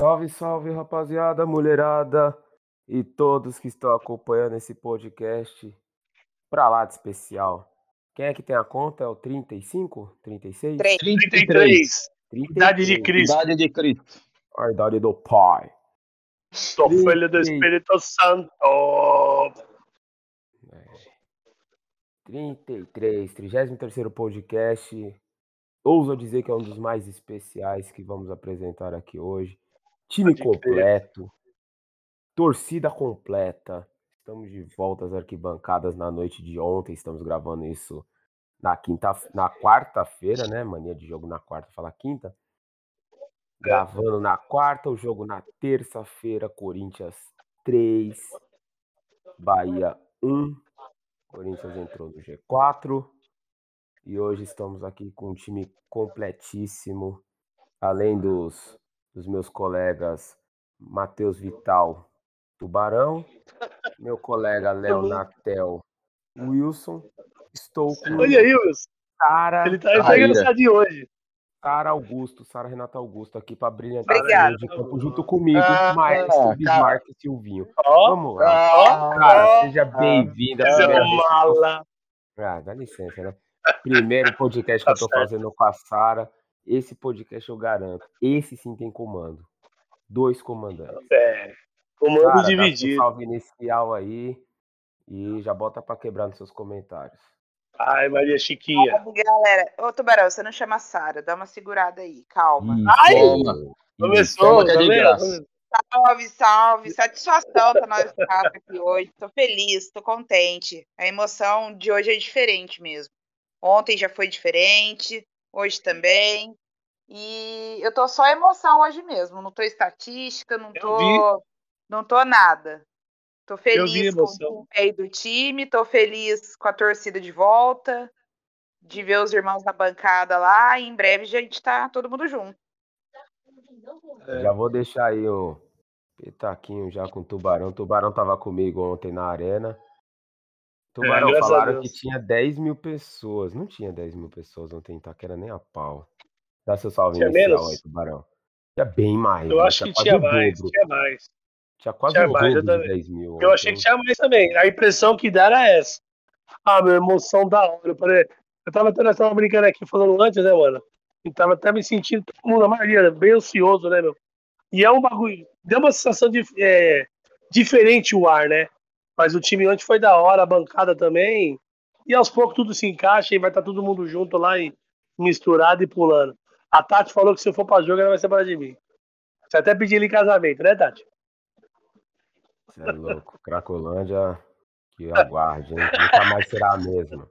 Salve, salve, rapaziada, mulherada e todos que estão acompanhando esse podcast pra lá de especial. Quem é que tem a conta? É o 35? 36? 3. 33. 33. Idade de Cristo. Idade de Cristo. A idade do pai. Sou filho do Espírito Santo. 33, 33 podcast. Ouso dizer que é um dos mais especiais que vamos apresentar aqui hoje. Time completo, torcida completa. Estamos de volta às arquibancadas na noite de ontem. Estamos gravando isso na quinta, na quarta-feira, né? Mania de jogo na quarta, fala quinta. Gravando na quarta, o jogo na terça-feira, Corinthians 3, Bahia 1. Corinthians entrou no G4. E hoje estamos aqui com um time completíssimo. Além dos, dos meus colegas Matheus Vital, Tubarão, meu colega Léo Natel, Wilson. Estou com Olha aí, Wilson. Sara, Ele tá, engraçadinho hoje. Sara Augusto, Sara Renata Augusto aqui para brilhantar Obrigada. de campo junto comigo, Ah, Maestro. Bismarck e Silvinho. Ó, Vamos lá. Ah, Cara, seja bem-vinda. mala. Ah, dá licença, né? Primeiro podcast que eu Tá tô fazendo com a Sara. Esse podcast eu garanto. Esse sim tem comando. Dois comandantes. É. Comando Sara, dá seu dividido. salve inicial aí. E já bota pra quebrar nos seus comentários. Ai, Maria Chiquinha. Salve, galera. Ô, Tubarão, você não chama Sara. Dá uma segurada aí. Calma. Ai! Toma. Começou, tá vendo? graça. Salve, salve. Satisfação pra nós estar aqui hoje. Tô feliz, tô contente. A emoção de hoje é diferente mesmo. Ontem já foi diferente, hoje também. E eu tô só emoção hoje mesmo. Não tô estatística, não Eu tô. Não tô nada. Tô feliz com o desempenho do time, tô feliz com a torcida de volta, de ver os irmãos na bancada lá. E em breve a gente tá todo mundo junto. É. Já vou deixar aí o petaquinho já com o Tubarão. O Tubarão tava comigo ontem na arena. Tubarão, É, falaram que tinha 10 mil pessoas. Não tinha 10 mil pessoas ontem em Itaquera nem a pau. Dá seu salve Tinha inicial menos? aí, Tubarão. Tinha bem mais. Eu né? acho que quase tinha mais, dobro. tinha mais. Tinha quase tinha o mais, eu dobro de também. 10 mil. Eu achei que tinha mais também. A impressão que dá era essa. Ah, meu, emoção da hora. Eu, falei, eu tava até nós tava brincando aqui falando antes, né, mano? E tava até me sentindo, todo mundo, a maioria, bem ansioso, né, meu? E é um bagulho. Deu uma sensação de, é, diferente o ar, né? Mas o time antes foi da hora, a bancada também. E aos poucos tudo se encaixa e vai estar todo mundo junto lá e misturado e pulando. A Tati falou que se eu for pra jogo, ela vai separar de mim. Você até pediu ele em casamento, né, Tati? Você é louco. Cracolândia, que aguarde, hein? Nunca mais será a mesma.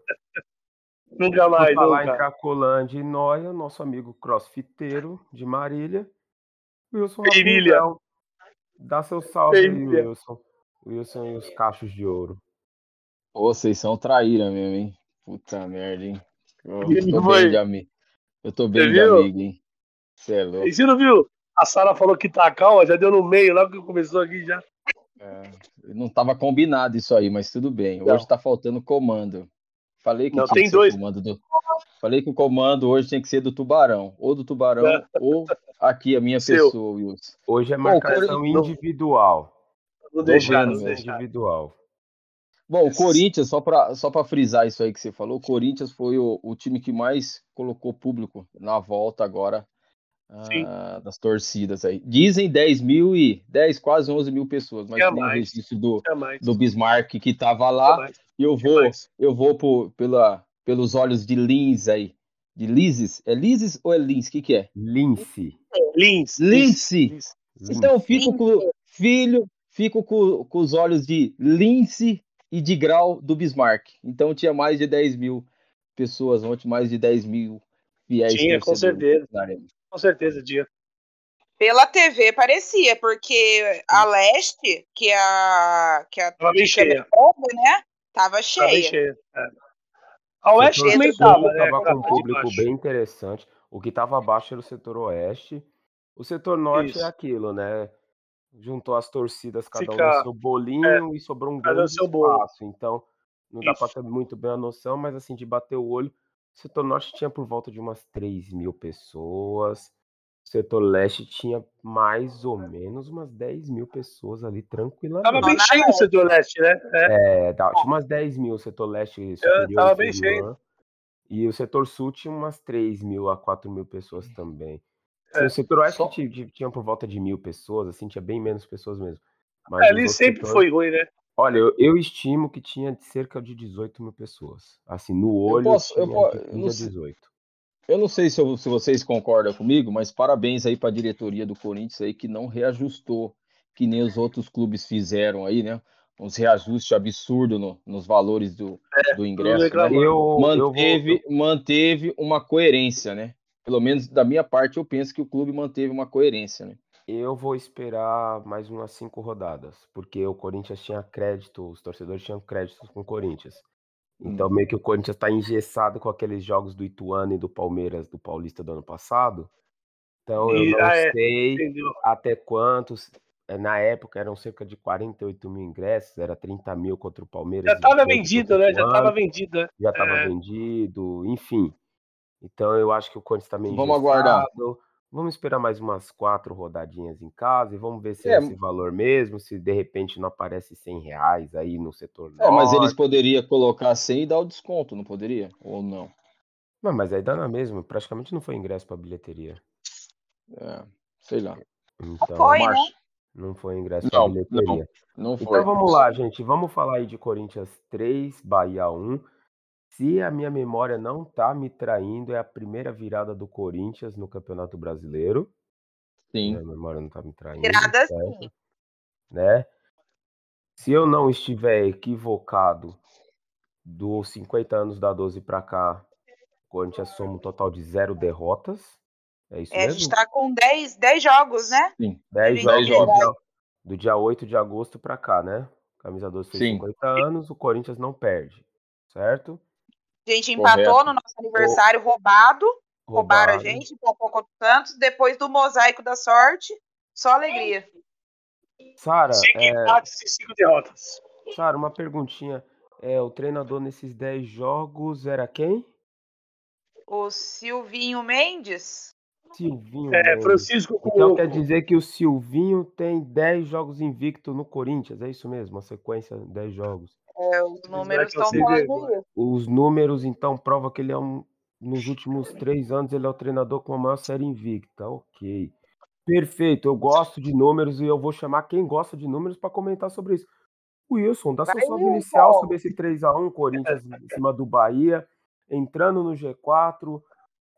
Nunca mais, falar em nunca. Cracolândia e Noia, nosso amigo crossfiteiro de Marília, Wilson. Rapunzel. Dá seu salve aí. Wilson. Wilson e os cachos de ouro. Ô, vocês são traíra mesmo, hein? Puta merda, hein? Eu Que tô bem de amigo. Eu tô bem viu? amigo, hein? Você é louco. E você não viu? A Sara falou que tá calma, já deu no meio, logo que começou aqui já. É, não tava combinado isso aí, mas tudo bem. Não. Hoje tá faltando comando. Falei que Não, tinha tem que ser dois. o comando do. Falei que o comando hoje tem que ser do Tubarão. Ou do Tubarão, É. ou aqui a minha Seu. pessoa, Wilson. Hoje é Bom, marcação Corinthians- individual. Não não deixar. Individual. Bom, o Corinthians, só para só pra frisar isso aí que você falou, o Corinthians foi o, o time que mais colocou público na volta agora ah, das torcidas aí. Dizem 10 mil e 10, quase 11 mil pessoas, mas tem o registro do, do Bismarck que tava Tinha lá. mais. E eu vou, eu vou por, pela, pelos olhos de Lins aí. De Lises? É Lises ou é Lins? O que, que é? Lince. Lins. Lince. Lins. Então eu fico com filho, fico com, com os olhos de Lince e de Grau do Bismarck. Então tinha mais de 10 mil pessoas ontem, mais de 10 mil fiéis. Tinha, com certeza. Com certeza, tinha. Pela TV parecia, porque a leste, que a que a Tava bem que a cheia. Né, tava Tava bem cheia. cheia. É. A Oeste setor também tava, né? tava com Tava um público baixo. bem interessante. O que tava abaixo era o setor oeste. O setor norte Isso. é aquilo, né? Juntou as torcidas, cada um Fica- é, no seu bolinho e sobrou um um grande seu bolo. espaço. Então, não dá Isso. para ter muito bem a noção, mas assim, de bater o olho, o setor norte tinha por volta de umas 3 mil pessoas. setor leste tinha mais ou menos umas 10 mil pessoas ali Tava tranquilamente. bem cheio o setor leste, né? É. É, tinha umas 10 mil setor leste tava superior bem e inferior. E o setor sul tinha umas 3 mil a 4 mil pessoas também. É, o setor oeste só- ti- ti- tinha por volta de mil pessoas, assim, tinha bem menos pessoas mesmo. Mas É, ali sempre setores- foi ruim, né? Olha, eu, eu estimo que tinha cerca de 18 mil pessoas. Assim, no olho posso- eu tinha po- de eu 15 não a sei- 18. Eu não sei se, eu- se vocês concordam comigo, mas parabéns aí para a diretoria do Corinthians aí que não reajustou, que nem os outros clubes fizeram aí, né? Uns reajustes absurdos no- nos valores do, do ingresso. né? Eu, eu vou, Manteve, manteve uma coerência, né? Pelo menos da minha parte, eu penso que o clube manteve uma coerência, né? eu vou esperar mais umas cinco rodadas, porque o Corinthians tinha crédito, os torcedores tinham créditos com o Corinthians. Então, Hum. meio que o Corinthians está engessado com aqueles jogos do Ituano e do Palmeiras, do Paulista do ano passado. Então, eu E- não é, sei Entendeu? até quantos. eh, Na época eram cerca de 48 mil ingressos, era 30 mil contra o Palmeiras. Já e tava 18 vendido, né? Já tava Ituano, vendido, né? já estava É. vendido, enfim. Então eu acho que o Corinthians está meio Vamos aguardar. Vamos esperar mais umas quatro rodadinhas em casa e vamos ver se é, É, esse valor mesmo, se de repente não aparece 100 reais aí no setor É, mas eles norte. poderiam colocar 100 e dar o desconto, não poderia? Ou não? Não, mas aí dá na mesma, praticamente não foi ingresso para bilheteria. É, sei lá. Então, foi, né? Não foi ingresso para Não, bilheteria. não foi. Então vamos lá, gente. Vamos falar aí de Corinthians 3, Bahia 1. Se a minha memória não tá me traindo, é a primeira virada do Corinthians no Campeonato Brasileiro. Sim. Minha memória não tá me traindo. Virada certo? sim. Né? Se eu não estiver equivocado, dos 50 anos da 12 para cá, o Corinthians soma um total de zero derrotas. É isso É, a mesmo? gente tá com 10, 10 jogos, né? Sim. 10 Dez jogos do do dia 8 de agosto para cá, né? Camisa 12 fez Sim. 50 anos, o Corinthians não perde, certo? A gente empatou Correto. no nosso aniversário roubado. Roubaram a gente, empatou contra o Santos. Depois do mosaico da sorte, só alegria. Sara, Cinco é, empates e cinco derrotas. Sara, uma perguntinha. É, o treinador nesses 10 jogos era quem? O Silvinho Mendes. Silvinho. É, Mendes. Francisco com Então quer dizer que o Silvinho tem 10 jogos invicto no Corinthians, é isso mesmo? Uma sequência de 10 jogos. É, os números estão isso. Os números, então, provam que ele é um. Nos últimos três anos, ele é o treinador com a maior série invicta. Ok. Perfeito. Eu gosto de números e eu vou chamar quem gosta de números para comentar sobre isso. Wilson, dá seu Vai, salve inicial Wilson. sobre esse 3x1 Corinthians em cima do Bahia, entrando no G4,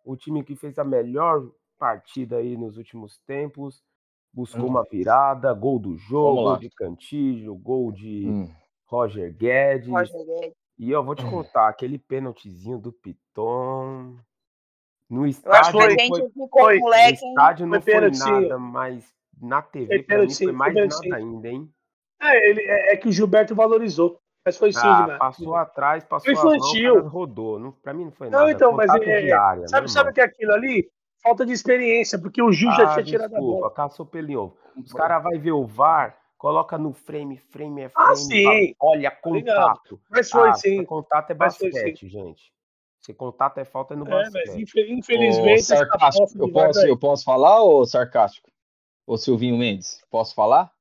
o time que fez a melhor partida aí nos últimos tempos, buscou Hum. uma virada, gol do jogo, gol de Cantillo, gol de Hum. Roger Guedes. Roger Guedes. E eu vou te contar, aquele pênaltizinho do Piton. No Eu acho que estádio foi- ficou foi. no moleque, hein? estádio não Foi foi nada, mas na TV Foi pra mim foi mais nada ainda, hein? É, ele, é, é que o Gilberto valorizou. Mas foi sim, Ah, Gilberto. passou atrás, passou mão, infantil. cara rodou. Não, pra mim não foi Não, nada. então, mas contato é- de área, Sabe, meu sabe o que é aquilo ali? Falta de experiência, porque o Gil já Ah, tinha tirado a desculpa, bola. caçou pelo ovo. Os caras vão ver o VAR, coloca no frame, frame é frame, Ah, sim. olha, contato. Mas foi ah, sim. contato é Mas basquete, gente. Se contato é falta é no É, mas basquete. infe- Ô, infelizmente. sarcástico, eu posso, eu posso falar, ô sarcástico? Ô Silvinho Mendes, posso falar?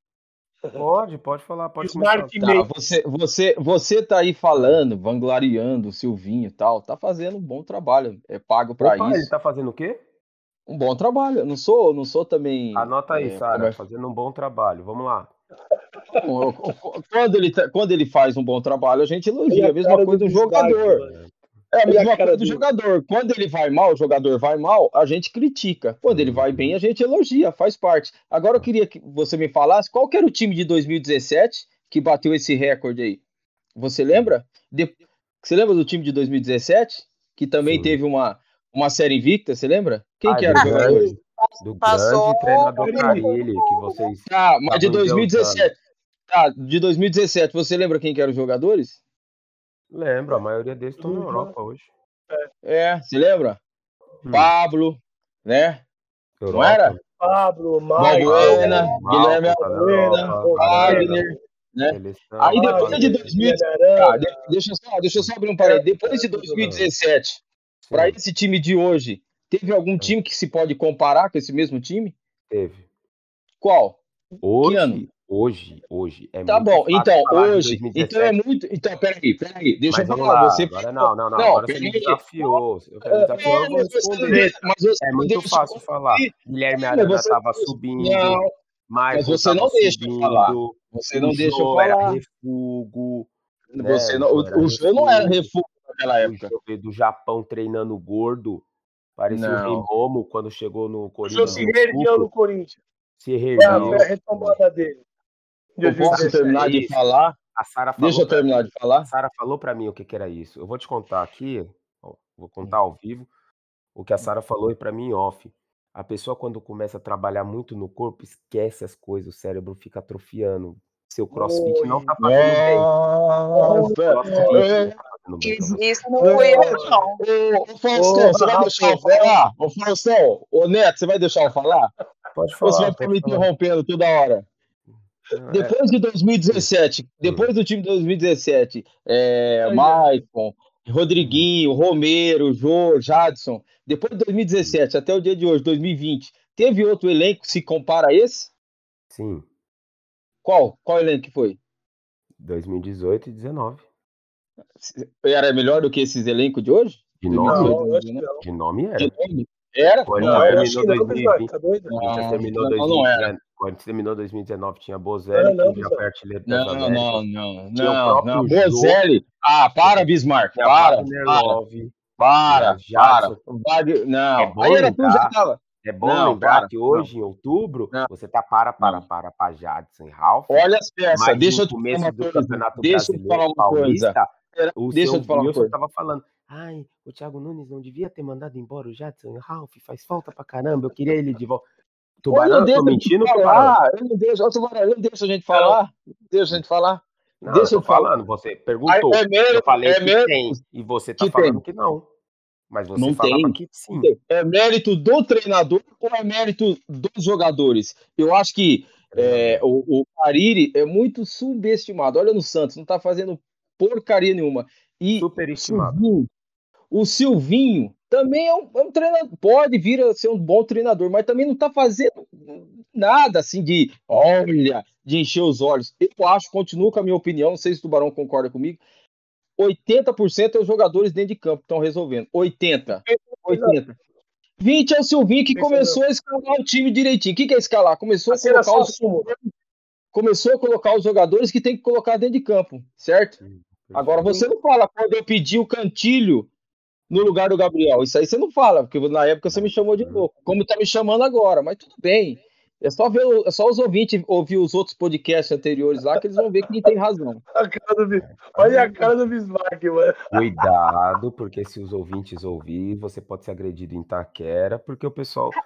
Pode, pode falar, pode começar. Meio. Tá, você, você, você tá aí falando, vangloriando o Silvinho e tal, tá fazendo um bom trabalho, é pago pra Opa, ele isso. tá fazendo o quê? Um bom trabalho. Eu não sou, não sou também. Anota aí, é, Sara, é- fazendo um bom trabalho. Vamos lá. Bom, eu- eu- Quando ele, tá- quando ele faz um bom trabalho, a gente elogia. a A mesma coisa do desgaste, jogador. mano. É a a mesma cara coisa do dele. jogador. Quando ele vai mal, o jogador vai mal, a gente critica. Quando ele vai bem, a gente elogia, faz parte. Agora eu queria que você me falasse qual que era o time de 2017 que bateu esse recorde aí. Você lembra? De- Você lembra do time de 2017? Que também Sim. teve uma, uma série invicta, você lembra? Quem Ah, que do era o jogador? Do Passou grande treinador Carilli. Que vocês. Tá, mas de Estavam 2017. Tá, de 2017, você lembra quem que eram os jogadores? Lembro, a maioria deles estão na Uhum. Europa hoje. É, você lembra? Hum, Pablo, né? Europa, era? Pablo. Balbuena, Malcom, Guilherme tá na Balbuena, Europa, Wagner, né? Aí depois de 2000, Guilherme tá, Arana. de- deixa eu só, deixa eu só abrir um parênteses. Depois de 2017, para esse time de hoje, Teve algum time que se pode comparar com esse mesmo time? Teve. Qual? Hoje, hoje, hoje é Tá bom, então, falar hoje. Então é 2017. muito. Então, peraí, peraí. Deixa Mas eu falar. lá, Você agora não, não, não, Não, agora você me peraí. Você me É, desafiou, eu vou mas você não responder. deixa, mas você É muito fácil eu falar. Guilherme Arana mas você estava subindo, Não, Michael você não estava deixa eu falar. subindo, você o não deixa eu Jô era falar. refugo, né? Você O não, o, o Jô não era refugo, naquela o época. Veio do Japão treinando gordo, parecia o Rei Não. Momo quando chegou no O Corinthians se no reergueu no Corinthians. se a, reergueu. foi a retomada dele. De Eu posso 2017. terminar de falar? A Sara falou Deixa eu terminar de a falar. Sara falou para mim o que que era isso. Eu vou te contar aqui, vou contar ao vivo o que a Sara falou para mim off. A pessoa quando começa a trabalhar muito no corpo, esquece as coisas, o cérebro fica atrofiando. Seu crossfit não Oi. tá fazendo bem. Nossa! Crossfit Isso, você. isso não fui eu, não. Ô, Faustão, Ô, você vai deixar eu falar? Ô, Faustão, ô, Neto, você vai deixar eu falar? Pode Ou você vai falar, ficar me falar. interrompendo toda hora? É, Depois de 2017, depois do time de 2017, é. Maicon, Rodriguinho, Romero, Jô, Jadson, depois de 2017 até o dia de hoje, 2020, teve outro elenco que se compara a esse? sim, Qual? Qual elenco que foi? 2018 e 19. Era melhor do que esses elencos de hoje? De 2018, nome, Não, não. de nome era. De nome? Era? O Corinthians Não, terminou que não, Bismarck, 2020. tá? O Corinthians Não, terminou não, não era. 2019. O Corinthians terminou 2019, tinha Não, Bozelli, não, que já foi artilheiro Não, Américas. não, não, não, não. Jô, Bozelli. Ah, para, Bismarck. Para, para, para, para. Jadson. Wagner- É Não, bom aí era tu já tava. é bom Não, lembrar para, que não, hoje, em outubro, não, você tá para, para, não. para, para Jadson e Ralf, Olha as peças, deixa eu te falar uma coisa. Deixa eu te falar uma coisa. Pera- o Deixa eu te falar Wilson coisa. tava falando, ai, o Thiago Nunes não devia ter mandado embora o Jadson o Ralf, faz falta pra caramba, eu queria ele de volta. Tubarão, eu eu te mentindo, Tubarão? falar. Eu não deixo, Tubarão, eu não deixo a gente falar. Deixa a gente falar. Não, eu Deixa eu falar. falando, você Aí perguntou. É Eu mérito, falei é que mérito tem, e você tá que falando tem. que não. Mas você Não tem. que sim. É mérito do treinador ou é mérito dos jogadores? Eu acho que é, o, o Cariri é muito subestimado. Olha no Santos, não tá fazendo porcaria nenhuma. E Superestimado. Silvinho, o Silvinho também é um, é um treinador, pode vir a ser um bom treinador, mas também não tá fazendo nada assim de, olha, de encher os olhos. Eu acho, continuo com a minha opinião, não sei se o Tubarão concorda comigo, 80% é os jogadores dentro de campo que estão resolvendo. 80. 80. 20 é o Silvinho que começou a escalar o time direitinho. O que, que é escalar? Começou a colocar os, começou a colocar os jogadores que tem que colocar dentro de campo, certo? Hum, Agora você não fala quando eu pedi o Cantilho no lugar do Gabriel. Isso aí você não fala, porque na época você me chamou de louco. Como tá me chamando agora, mas tudo bem. É só ver, é só os ouvintes ouvir os outros podcasts anteriores lá que eles vão ver que tem razão. A cara do Olha a cara do Bismarck, mano. Cuidado, porque se os ouvintes ouvir, você pode ser agredido em Taquera, porque o pessoal.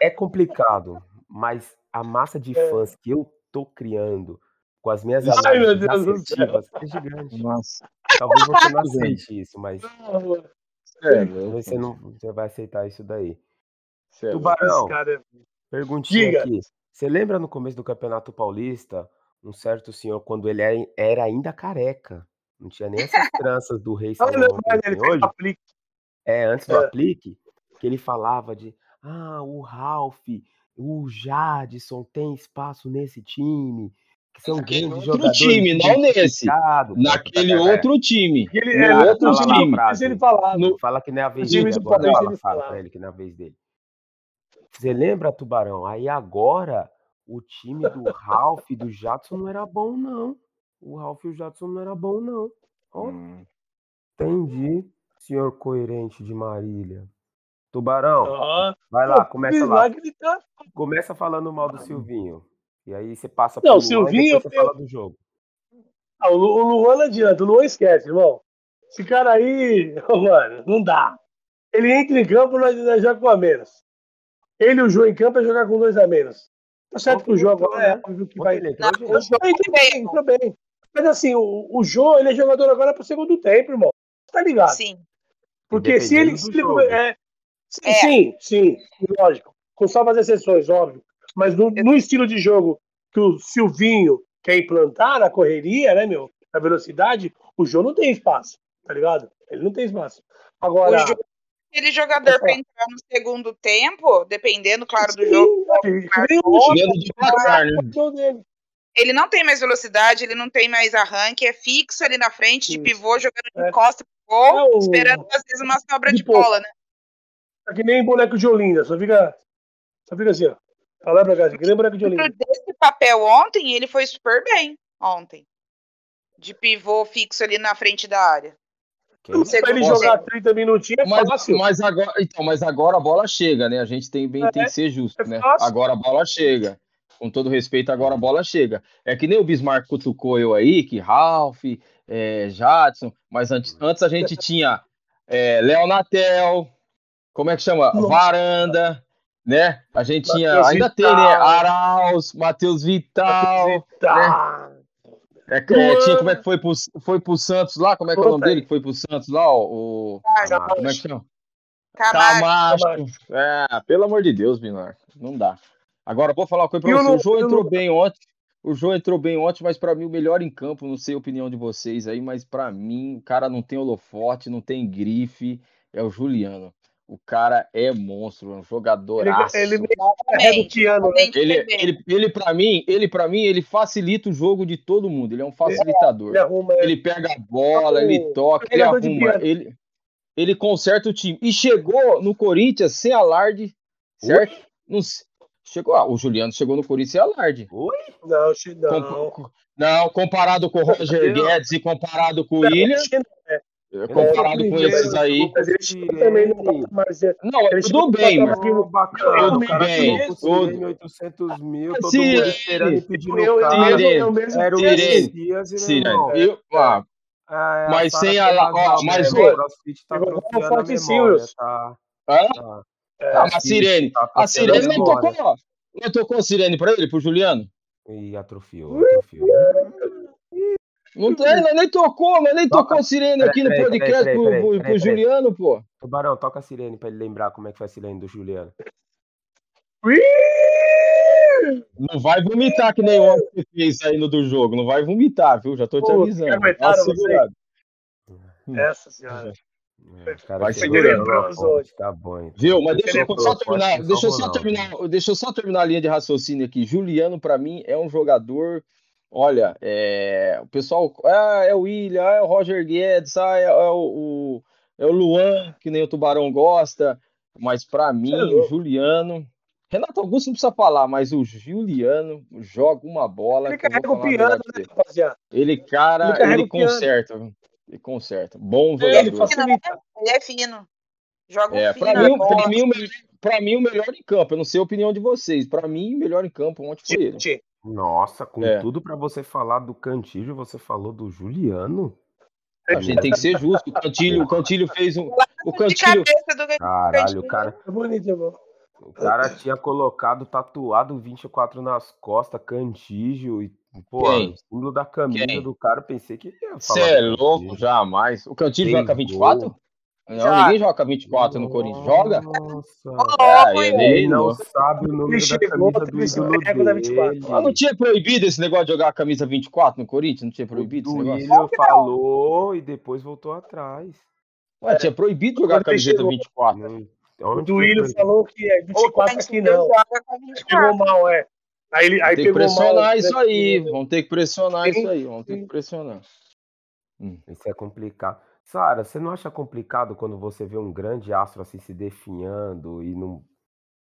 É complicado, mas a massa de É. fãs que eu tô criando com as minhas Ai, meu Deus do céu. é gigante. Nossa. Talvez você não aceite isso, mas mano. Sério, você não você vai aceitar isso daí. sério. Tubarão, Esse cara é... perguntinha Diga. aqui. Você lembra no começo do Campeonato Paulista, um certo senhor, quando ele era- ainda careca, não tinha nem essas tranças do Rei João que mas ele hoje? aplique. É, antes do É. aplique, que ele falava de ah, o Ralph, o Jadson tem espaço nesse time, são Naquele grandes outro jogadores time, não nesse. Naquele É, outro time. Ele No é outro fala time. frase. Ele falava. No- Fala que não é a vez time dele do agora. Fala, ele fala pra ele que não é a vez dele. Você lembra, Tubarão? Aí agora o time do Ralph e do Jadson não era bom, não. O Ralph e o Jadson não era bom, não. Ó, Hum. entendi, senhor coerente de Marília. Tubarão, Ó, vai lá, começa lá. Tá... Começa falando mal do Silvinho. E aí você passa Não, pro o Silvinho, Luan e eu- fala do jogo. Ah, o Lu- o Luan não adianta, o Luan esquece, irmão. Esse cara aí, mano, não dá. Ele entra em campo, nós, nós joga com a menos. Ele e o Jô em campo é jogar com dois a menos. Tá certo que o entrou, agora é né? óbvio que vai. ele entrou. Não, Entrou bem, entrou bem. Mas assim, o, o Jô, ele é jogador agora pro segundo tempo, irmão. Tá ligado? Sim. Porque se ele. Se ele jogo. é, sim, É. sim, sim, lógico. Com salvas exceções, óbvio. Mas no, no estilo de jogo que o Silvinho quer implantar na correria, né, meu? Na velocidade, o Jô não tem espaço, tá ligado? Ele não tem espaço. Agora, O Jô- aquele jogador para entrar no segundo tempo, dependendo, claro, do Sim, jogo. ele- né? gol dele. Ele não tem mais velocidade, ele não tem mais arranque, é fixo ali na frente, de pivô, jogando de É. costa pro gol, É o- esperando às vezes uma sobra de de bola, né? Tá que nem boneco de Olinda, só fica, só fica assim, ó. Que nem boneco de desse papel ontem, ele foi super bem ontem. De pivô fixo ali na frente da área. Você Pra ele jogar 30 minutinhos é Mas, fácil. mas agora, então, mas agora a bola chega, né? A gente tem, bem, tem que ser justo, é né? Agora a bola chega. Com todo respeito, agora a bola chega. É que nem o Bismarck cutucou eu aí, que Ralph, é, Jadson, mas antes, antes a gente tinha é, Léo Natel, como é que chama? Nossa. Varanda, né? A gente tinha, ainda tem, Vital. né? Arauz, Matheus Vital. Tá. É, que- é, tinha, como é que foi pro, foi pro Santos lá? Como é que é o nome dele que foi pro Santos lá? ó, O, como é que chama? Camacho. Camacho. É, pelo amor de Deus, Binar. Não dá. Agora, vou falar uma coisa pra o você. Lu- O João o entrou Lu- bem ontem. O João entrou bem ontem, mas pra mim o melhor em campo, não sei a opinião de vocês aí, mas pra mim o cara não tem holofote, não tem grife, é o Juliano. O cara é monstro, é um jogador. Ele, ele piano, né? Ele, foi bem. ele, ele para mim, ele para mim, ele facilita o jogo de todo mundo. Ele é um facilitador. Ele arruma. Ele pega a bola, ele toca, ele arruma, ele, ele conserta o time. E chegou no Corinthians sem alarde, certo? Não chegou, ah, o Juliano chegou no Corinthians sem alarde. Oi? Não, não. Com- com- não, comparado com o Roger Guedes e comparado com o William, Chi- comparado é com primeiro, esses aí. Mas ele chegou também no patamar zero. Não, Ele tudo chegou no bem, mas bacana. Tudo cara bem, com tudo. Sirene, 800 mil, todo Sirene, mundo esperando e pedindo Eu, carro. eu mesmo Era o Messias e Sim, eu, ah, É, Mas sem a la- ó, mas, ô, o CrossFit tá a memória, tá, tá. É, Ah, mas Sirene, Tá a Sirene não tocou, ó. Não tocou a Sirene pra ele, pro Juliano? Ih, atrofiou, atrofiou. Não tem, nós nem tocou, nós nem Toca. tocou sirene Peraí, aqui no podcast peraí, pro, peraí, pro- pro peraí. Juliano, pô. Tubarão, toca a sirene pra ele lembrar como é que foi a sirene do Juliano. Não vai vomitar que nem ontem você fez saindo do jogo. Não vai vomitar, viu? Já tô te Pô, avisando. aguentaram Tá segurado. Essa senhora. É, o cara Vai segurando. Tá bom, então. Viu? Mas deixa eu Sobrou, só terminar. ser Deixa eu só terminar. Deixa eu só terminar a linha de raciocínio aqui. Juliano, pra mim, é um jogador. Olha, é, o pessoal. Ah, é o William, ah, é o Roger Guedes, ah, é, é o, o- é o Luan, que nem o Tubarão gosta. Mas pra mim, é o. Juliano. Renato Augusto não precisa falar, mas o Juliano joga uma bola. Ele carrega o piano, né, rapaziada? Ele, cara, Ele ele, piano. conserta. Ele conserta. Bom Ele jogador. facilita. Ele é fino. Joga É, um fino. pra mim, pra, mim, o melhor, pra mim, o melhor em campo. Eu não sei a opinião de vocês. Pra mim, o melhor em campo ontem foi ele. Nossa, com É. tudo pra você falar do Cantillo, você falou do Juliano? A gente tem que ser justo. O Cantilho, o Cantilho fez um. O Cantilho. Caralho, o cara, é bonito, é bom. o cara tinha colocado tatuado 24 nas costas, Cantígio e, pô, Quem? o símbolo da camisa Quem? do cara, pensei que ia falar. Você é louco, jamais. O Cantilho Tem joga 24? Não, ninguém joga 24 no Corinthians. Joga? Nossa. Ô, É, ele- Ele não Nossa. sabe o número Ele da chegou, camisa do da 24. dele. Ah, não tinha proibido esse negócio de jogar a camisa 24 no Corinthians? Não tinha O proibido esse negócio? William falou e depois voltou atrás. Ué, tinha proibido jogar a ele camiseta chegou. 24. Não- O proibido? falou que é O 24 aqui Cantilho não. joga com Pegou 24. mal, é. Aí ele aí Tem que pegou mal. pressionar né, isso aí. Vamos ter que pressionar Sim, isso aí. Vamos ter que pressionar. Isso é complicado. Sara, você não acha complicado quando você vê um grande astro assim se definhando e não,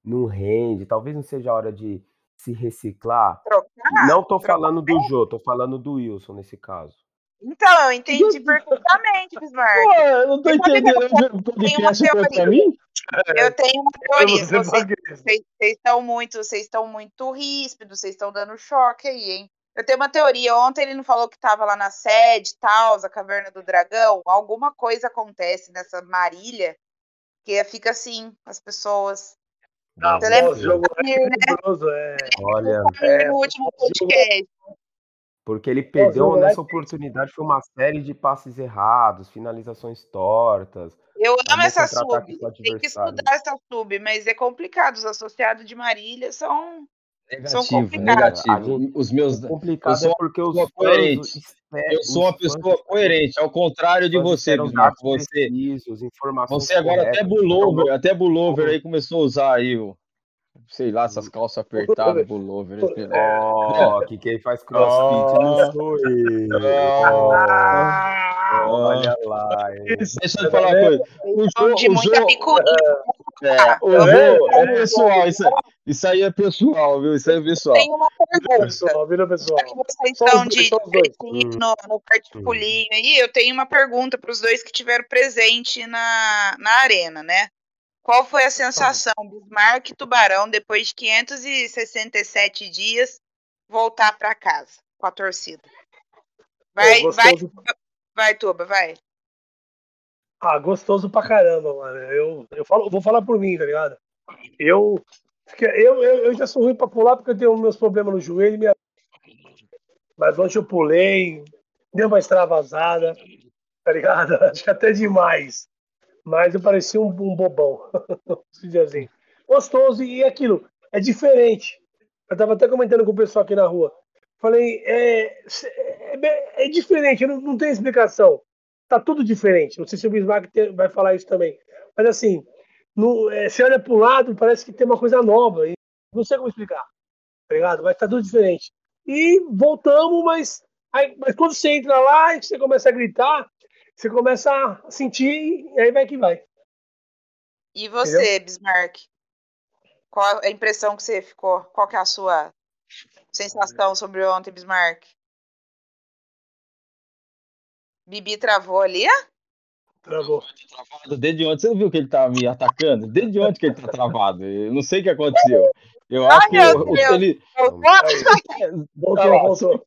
não rende? Talvez não seja a hora de se reciclar. Trocar? não tô falando do Jô, tô falando do Wilson nesse caso. Então, eu entendi perfeitamente, Bismarck. Pô, eu não tô Eu também entendendo. O podcast mim? Eu tenho uma Eu teoria. ser Vocês vocês vocês estão muito, vocês estão muito ríspidos, vocês estão dando choque aí, hein? Eu tenho uma teoria. Ontem ele não falou que estava lá na sede, tal, a caverna do dragão. Alguma coisa acontece nessa Marília que fica assim, as pessoas. Ah, Você lembra o jogo é né? é. Olha, É, no último podcast. porque ele perdeu lá nessa é oportunidade foi uma série de passes errados, finalizações tortas. Eu amo essa sub. Tem que estudar essa sub, mas é complicado. Os associados de Marília São Negativo, negativo. Os meus. Complicado eu sou é porque os coerente. Eu sou uma pessoa coerente, ao contrário de você, Bismarck. Você, você agora até corretas. pullover, até pullover aí começou a usar aí o. Sei lá, Hum. essas calças apertadas, pullover. Ó, que quem faz crossfit não sou eu. Ah, Olha lá? Deixa eu falar uma coisa. O jogo, de o muita jogo, picuinha. é, o Tá jogo é pessoal, isso, isso aí é pessoal, viu? Isso aí é pessoal. Tem uma pergunta. Pessoal, vira pessoal. Já que vocês estão de dois. Hum. no, no particulinho aí, eu tenho uma pergunta para os dois que tiveram presente na, na arena, né? Qual foi a sensação Bismarck e Tubarão depois de 567 dias voltar para casa com a torcida? Vai, Pô, vai, vai, Tuba, vai. Ah, gostoso pra caramba, mano. Eu, eu falo, vou falar por mim, tá ligado? Eu, eu, eu, eu já sou ruim pra pular porque eu tenho meus problemas no joelho minha. Mas ontem eu pulei, deu uma extravasada, tá ligado? Acho que até demais. Mas eu parecia um, um bobão. assim. Gostoso e aquilo, é diferente. Eu tava até comentando com o pessoal aqui na rua. Falei, é, é, é diferente, não, não tem explicação tá tudo diferente. Não sei se o Bismarck vai falar isso também. Mas assim, no, é, você olha para o lado, parece que tem uma coisa nova. E não sei como explicar. Tá ligado? Mas tá tudo diferente. E voltamos, mas, aí, mas quando você entra lá e você começa a gritar, você começa a sentir e aí vai que vai. E você, Bismarck? Qual a impressão que você ficou? Qual que é a sua sensação sobre ontem, Bismarck? Bibi travou ali? Travou. Travado Desde ontem, você não viu que ele tá me atacando? Desde ontem que ele tá travado. Eu não sei o que aconteceu. Eu acho que meu o- ele. Voltou, Ah, voltou.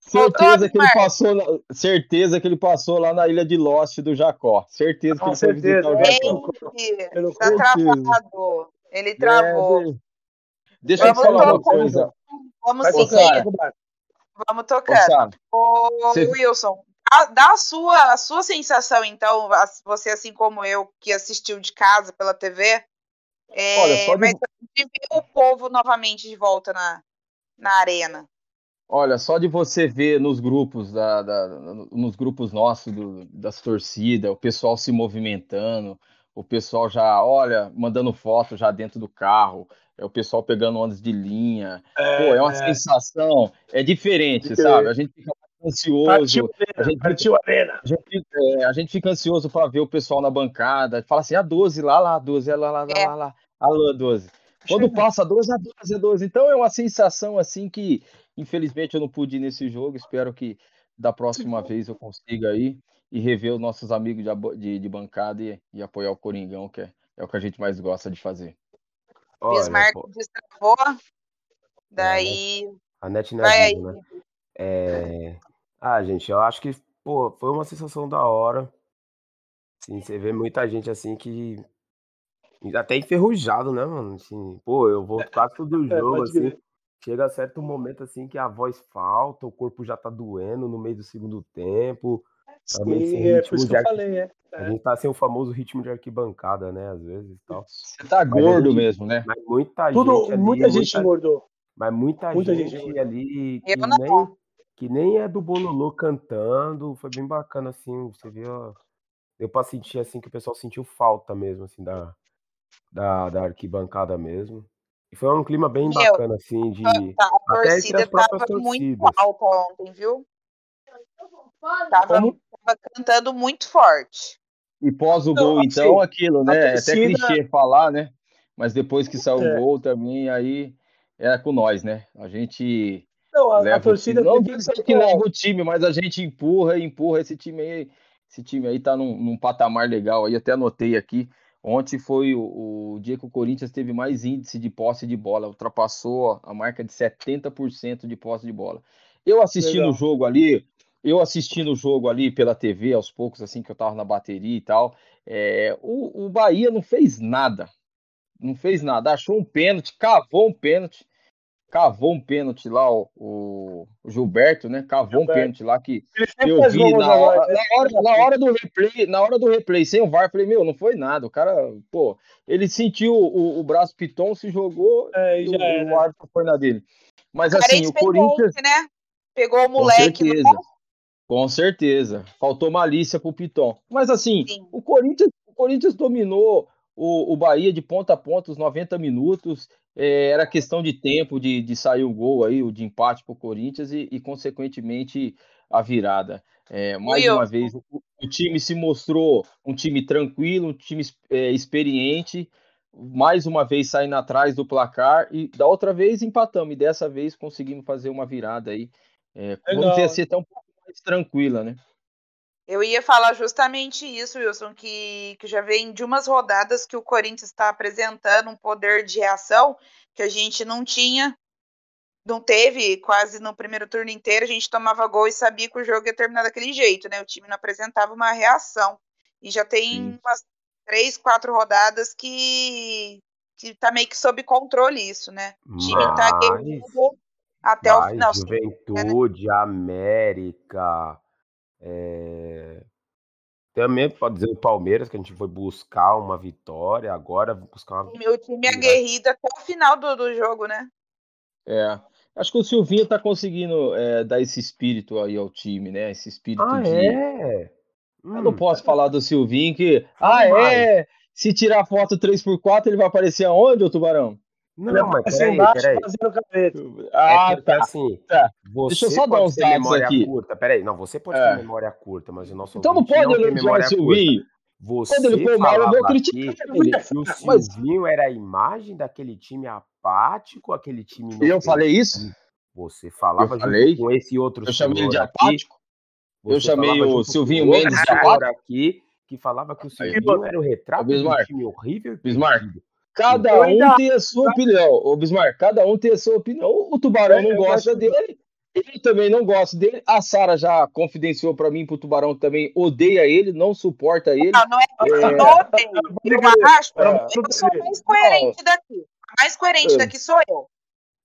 Certeza que ele passou, na- certeza que ele passou lá na ilha de Lost do Jacó. Certeza que Com ele foi visitar o certeza. Jacó. Gente, tá certeza. travado. Ele travou. É, de- Deixa eu te Vamos falar uma coisa. Vamos seguir. Vamos tocar. Ô, Você- Wilson, dá a sua, a sua sensação, então, você assim como eu, que assistiu de casa pela TV, é, Olha, só de- mas de ver o povo novamente de volta na, na arena. Olha, só de você ver nos grupos da, da- nos grupos nossos do- das torcidas, o pessoal se movimentando, o pessoal já, olha, mandando foto já dentro do carro, é o pessoal pegando ondas de linha. Pô, é uma sensação, é diferente, Diferente. sabe? A gente fica ansioso, Partiu a gente, partiu arena. a gente, fica- é, a gente fica ansioso para ver o pessoal na bancada, fala assim, a 12, lá, lá, a 12, é lá, lá, lá, É. lá, lá, alô, 12. Quando passa a 12, a 12, a 12. Então é uma sensação assim que, infelizmente, eu não pude ir nesse jogo. Espero que da próxima vez eu consiga ir e rever os nossos amigos de, de, de bancada e, e apoiar o Coringão, que é, é o que a gente mais gosta de fazer. Olha, Bismarck pô, destravou, daí a net vai aí. né? É... Ah, gente, eu acho que, pô, foi uma sensação da hora. Sim, você vê muita gente assim que. Até enferrujado, né, mano? Assim, pô, eu vou quase todo É, jogo, pode assim. Chega certo momento assim que a voz falta, o corpo já tá doendo no meio do segundo tempo. Sim, é por ritmo isso que eu falei, é. A gente tá sem o famoso ritmo de arquibancada, né? Às vezes e tal. Você tá Mas a gordo gente- mesmo, né? Mas muita Tudo, gente ali. muita gente engordou. Mas muita, muita gente, gente ali Eu não. Nem, que nem é do Bololô cantando. Foi bem bacana, assim. Você viu. Deu pra sentir assim que o pessoal sentiu falta mesmo, assim, da, da, da arquibancada mesmo. E foi um clima bem Meu, bacana, assim, de. A Até entre torcida tava muito torcidas. alta ontem, viu? Tava, tava cantando muito forte. E pós o gol, assim, então, aquilo, né? É até torcida- clichê falar, né? Mas depois que saiu É. o gol também, aí é com nós, né? A gente Não, a, a torcida. Não dizer que leva o time, mas a gente empurra, empurra esse time aí. Esse time aí tá num, num patamar legal aí, até anotei aqui. Ontem foi o, o dia que o Corinthians teve mais índice de posse de bola, ultrapassou a marca de 70% de posse de bola. Eu assistindo Legal. o jogo ali, eu assistindo o jogo ali pela TV, aos poucos, assim, que eu tava na bateria e tal, é, o, o Bahia não fez nada. Não fez nada. Achou um pênalti, cavou um pênalti. Cavou um pênalti lá, o, o Gilberto, né? Cavou Gilberto. um pênalti lá que eu vi gols na hora, né? na, hora, na hora do replay, na hora do replay, sem o VAR, falei, meu, não foi nada. O cara, pô, ele sentiu o, o braço piton, se jogou É, e o, o árbitro foi na dele. Mas O assim, o Corinthians, né? Pegou o com moleque. certeza. no- Com certeza. Faltou malícia pro Piton. Mas assim, Sim. o Corinthians, o Corinthians dominou o, o Bahia de ponta a ponta os 90 minutos. É, era questão de tempo de, de sair o gol aí, o de empate pro Corinthians e, e, consequentemente, a virada. É, mais uma vez, o, o time se mostrou um time tranquilo, um time é, experiente. Mais uma vez saindo atrás do placar e da outra vez empatamos e dessa vez conseguimos fazer uma virada aí. É, vamos dizer assim, até um pouco mais tranquila, né? Eu ia falar justamente isso, Wilson, que, que já vem de umas rodadas que o Corinthians está apresentando um poder de reação que a gente não tinha, não teve quase no primeiro turno inteiro. A gente tomava gol e sabia que o jogo ia terminar daquele jeito, né? O time não apresentava uma reação. E já tem Sim. umas três, quatro rodadas que, que tá meio que sob controle isso, né? O time tá guerreiro até o final. Juventude, América, é, também pode dizer o Palmeiras, que a gente foi buscar uma vitória, agora buscar uma O meu time é aguerrido até o final do, do jogo, né? É. Acho que o Silvinho tá conseguindo é, dar esse espírito aí ao time, né? Esse espírito Ah, de. é? Eu não Hum, posso falar do Silvinho que. Ah, mais. é! Se tirar foto 3x4, ele vai aparecer aonde, ô Tubarão? Não, mas Assim, peraí, peraí. cabelo. Ah, é porque tá. assim, tá. você Deixa eu só dar pode uns ter dados memória aqui. curta. Peraí, não, você pode É. ter memória curta, mas o nosso Então não pode não elogiar o memória curta. Silvinho. Você Quando ele for mal, eu vou falava criticar que o Mas- Silvinho era a imagem daquele time apático, aquele time Eu falei isso? Você falava Eu com esse outro Eu chamei ele de apático. Eu você chamei falava o Silvinho Mendes de apático. aqui que falava que o Silvinho era o retrato de um time horrível Bismarck. Cada Eu ainda- um tem a sua opinião. Ô, Bismarck, cada um tem a sua opinião. O Tubarão É, não gosta dele. Ele também não gosta dele. A Sara já confidenciou pra mim pro Tubarão que também odeia ele, não suporta ele. Não, não é que eu É. não odeio. Eu acho, É. eu sou mais coerente daqui. A mais coerente É. daqui sou eu.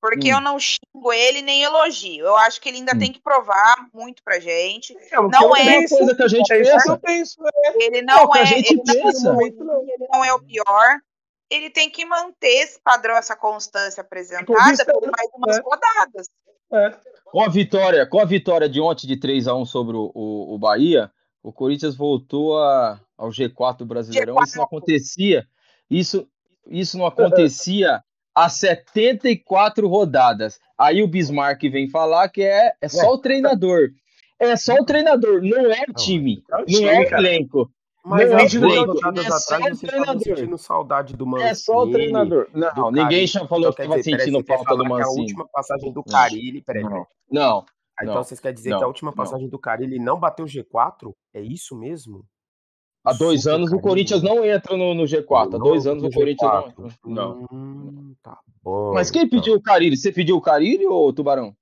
Porque Hum. eu não xingo ele nem elogio. Eu acho que ele ainda Hum. tem que provar muito pra gente. É, o Não é coisa que a gente é isso que pensa. eu penso. é. Ele Não, é, gente ele não é pensa. ele não é o pior. Ele tem que manter esse padrão, essa constância apresentada por mais umas é. rodadas. É. Com a vitória, com a vitória de ontem de 3 a 1 sobre o, o, o Bahia, o Corinthians voltou a, ao G4 do Brasileirão. Isso não acontecia. Isso, isso não acontecia há 74 rodadas. Aí o Bismarck vem falar que é, é só o treinador. É só o treinador, não é o time. É Não é o cara. elenco. Mas Não, é rodadas é atrás o você estava treinador. sentindo saudade do Mancini. É só o treinador. Não, ninguém já falou Então, que estava sentindo falta do falar que a Mancini. última passagem do Não. Carille, peraí. Não, não. Ah, Não, Então vocês querem dizer não, que a última não. passagem do Carille não bateu o G4? É isso mesmo? Há dois Super anos o. Corinthians não entra no, no G4. Há Não dois anos o Corinthians não G4. entra. Não. Hum, tá bom. Mas quem então. pediu o Carilho? Você pediu o Carilho ou o Tubarão?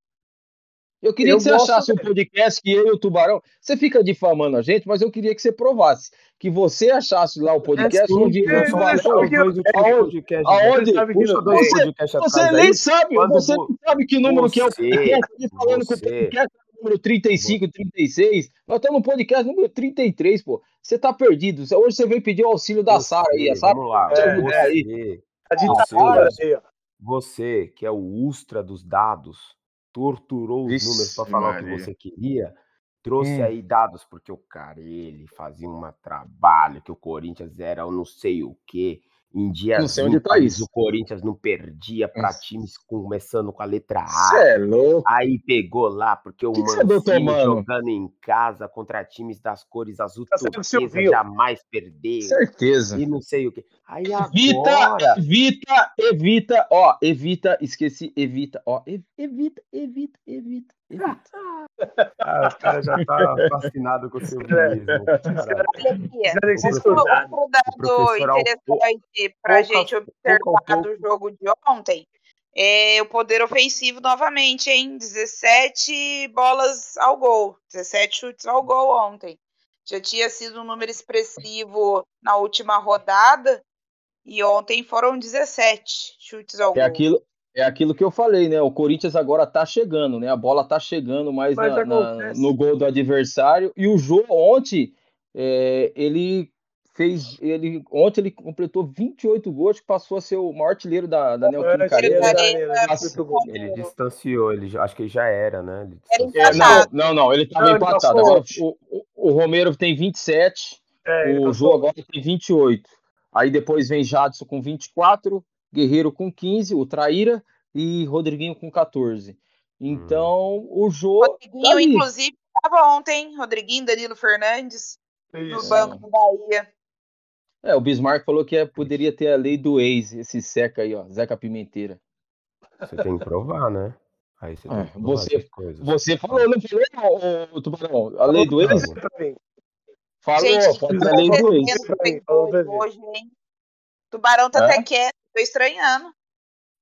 Eu queria Eu que você achasse um dele. podcast que eu e o Tubarão. Você fica difamando a gente, mas eu queria que você provasse. Que você achasse lá o podcast É onde eu é, sabe últimos aonde- aonde- Você sabe não- você- Você nem aí, sabe, quando você vo- nem sabe que número que é o você- podcast. Ele falando que o você- podcast é o número 35, 36. Nós estamos no podcast número 33, pô. Você tá perdido. Hoje você veio pedir o auxílio da você, Sara aí, a Sara. Vamos lá. É, você, é. A Você, ditadura aí, ó. você, que é o Ustra dos dados, torturou os Vixe, números para falar o Maria. que você queria, trouxe Hum. aí dados, porque o cara, ele fazia um trabalho que o Corinthians era eu não sei o quê. Em dias Não sei onde tá isso. o Corinthians não perdia para times começando com a letra A. é louco. Aí pegou lá, porque o Que que Mancini tomando? jogando em casa contra times das cores azul Tá turquesa jamais perdeu. Certeza. E não sei o quê. Aí Evita, agora... evita, evita, ó, evita, esqueci, evita, ó, ev- evita, evita, evita, evita. Ah, os caras já tá fascinado com o cara. Tem que Outro, estudado. outro dado interessante para a gente observar pouco. do jogo de ontem é o poder ofensivo novamente, hein? 17 bolas ao gol, 17 chutes ao gol ontem. Já tinha sido um número expressivo na última rodada e ontem foram 17 chutes ao É gol. aquilo, é aquilo que eu falei, né? O Corinthians agora tá chegando, né? A bola tá chegando mais Mas na- na- no gol do adversário. E o Jô ontem, é, ele fez. Ele, ontem ele completou 28 gols, que passou a ser o maior artilheiro da, da Neoquímica É, né? Bom. Ele distanciou, ele acho que ele já era, né? Ele Era distanciou. É, não, não, não, ele tava Não, ele empatado. Agora, o, o- Romero tem 27, É, o passou. Jô agora tem 28. Aí depois vem Jadson com 24, Guerreiro com 15, o Traíra e Rodriguinho com 14. Então, o Jô. tá Rodriguinho, ali. inclusive, estava ontem. Rodriguinho, Danilo Fernandes, no Isso. banco do Bahia. É, o Bismarck falou que é- poderia ter a lei do ex, esse Zeca aí, ó, Zeca Pimenteira. Você tem que provar, né? Aí você tem Ah, que provar você-. Você falou, não falou, ô, Tubarão? A lei do ex? Falou, Gente, pode ser a lei do ex. Hoje, hein? Tubarão tá É? até quieto, tô estranhando.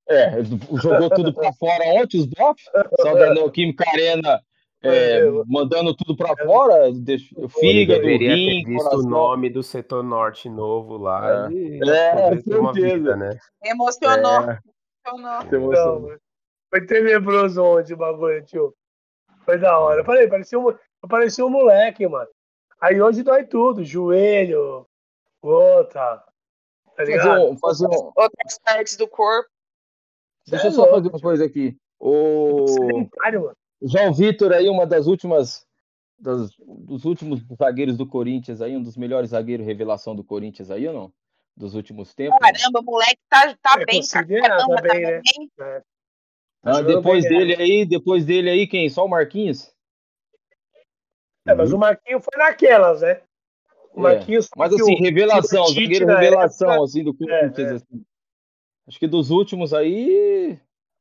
É, jogou tudo pra fora ontem, os bofs. Só da Neoquímica Arena é, É, mandando tudo pra fora. deixa- Ele Fígado, deveria rim, ter visto o nome do setor norte novo lá É. e É, certeza. vida, né? Emocionou, É, emocionou. Não, mano. Foi tenebroso ontem o bagulho, tio. Foi da hora. Eu falei, parecia um, parecia um moleque, mano. Aí hoje dói tudo, joelho, outra. Tá fazer um- fazer um- Outras partes do corpo. deixa eu É só fazer uma coisa aqui. O. João Vitor aí, uma das últimas. das- dos últimos zagueiros do Corinthians aí, um dos melhores zagueiros revelação do Corinthians aí ou não? Dos últimos tempos? Caramba, o moleque tá, tá É, bem considera caramba também, também, né? hein? Ah, depois bem, dele aí, depois dele aí, quem? Só o Marquinhos? É, mas o Marquinhos foi naquelas, né? O É, Marquinhos foi Mas assim, revelação, zagueiro na revelação, época- assim, do Corinthians. é. assim. Acho que dos últimos aí,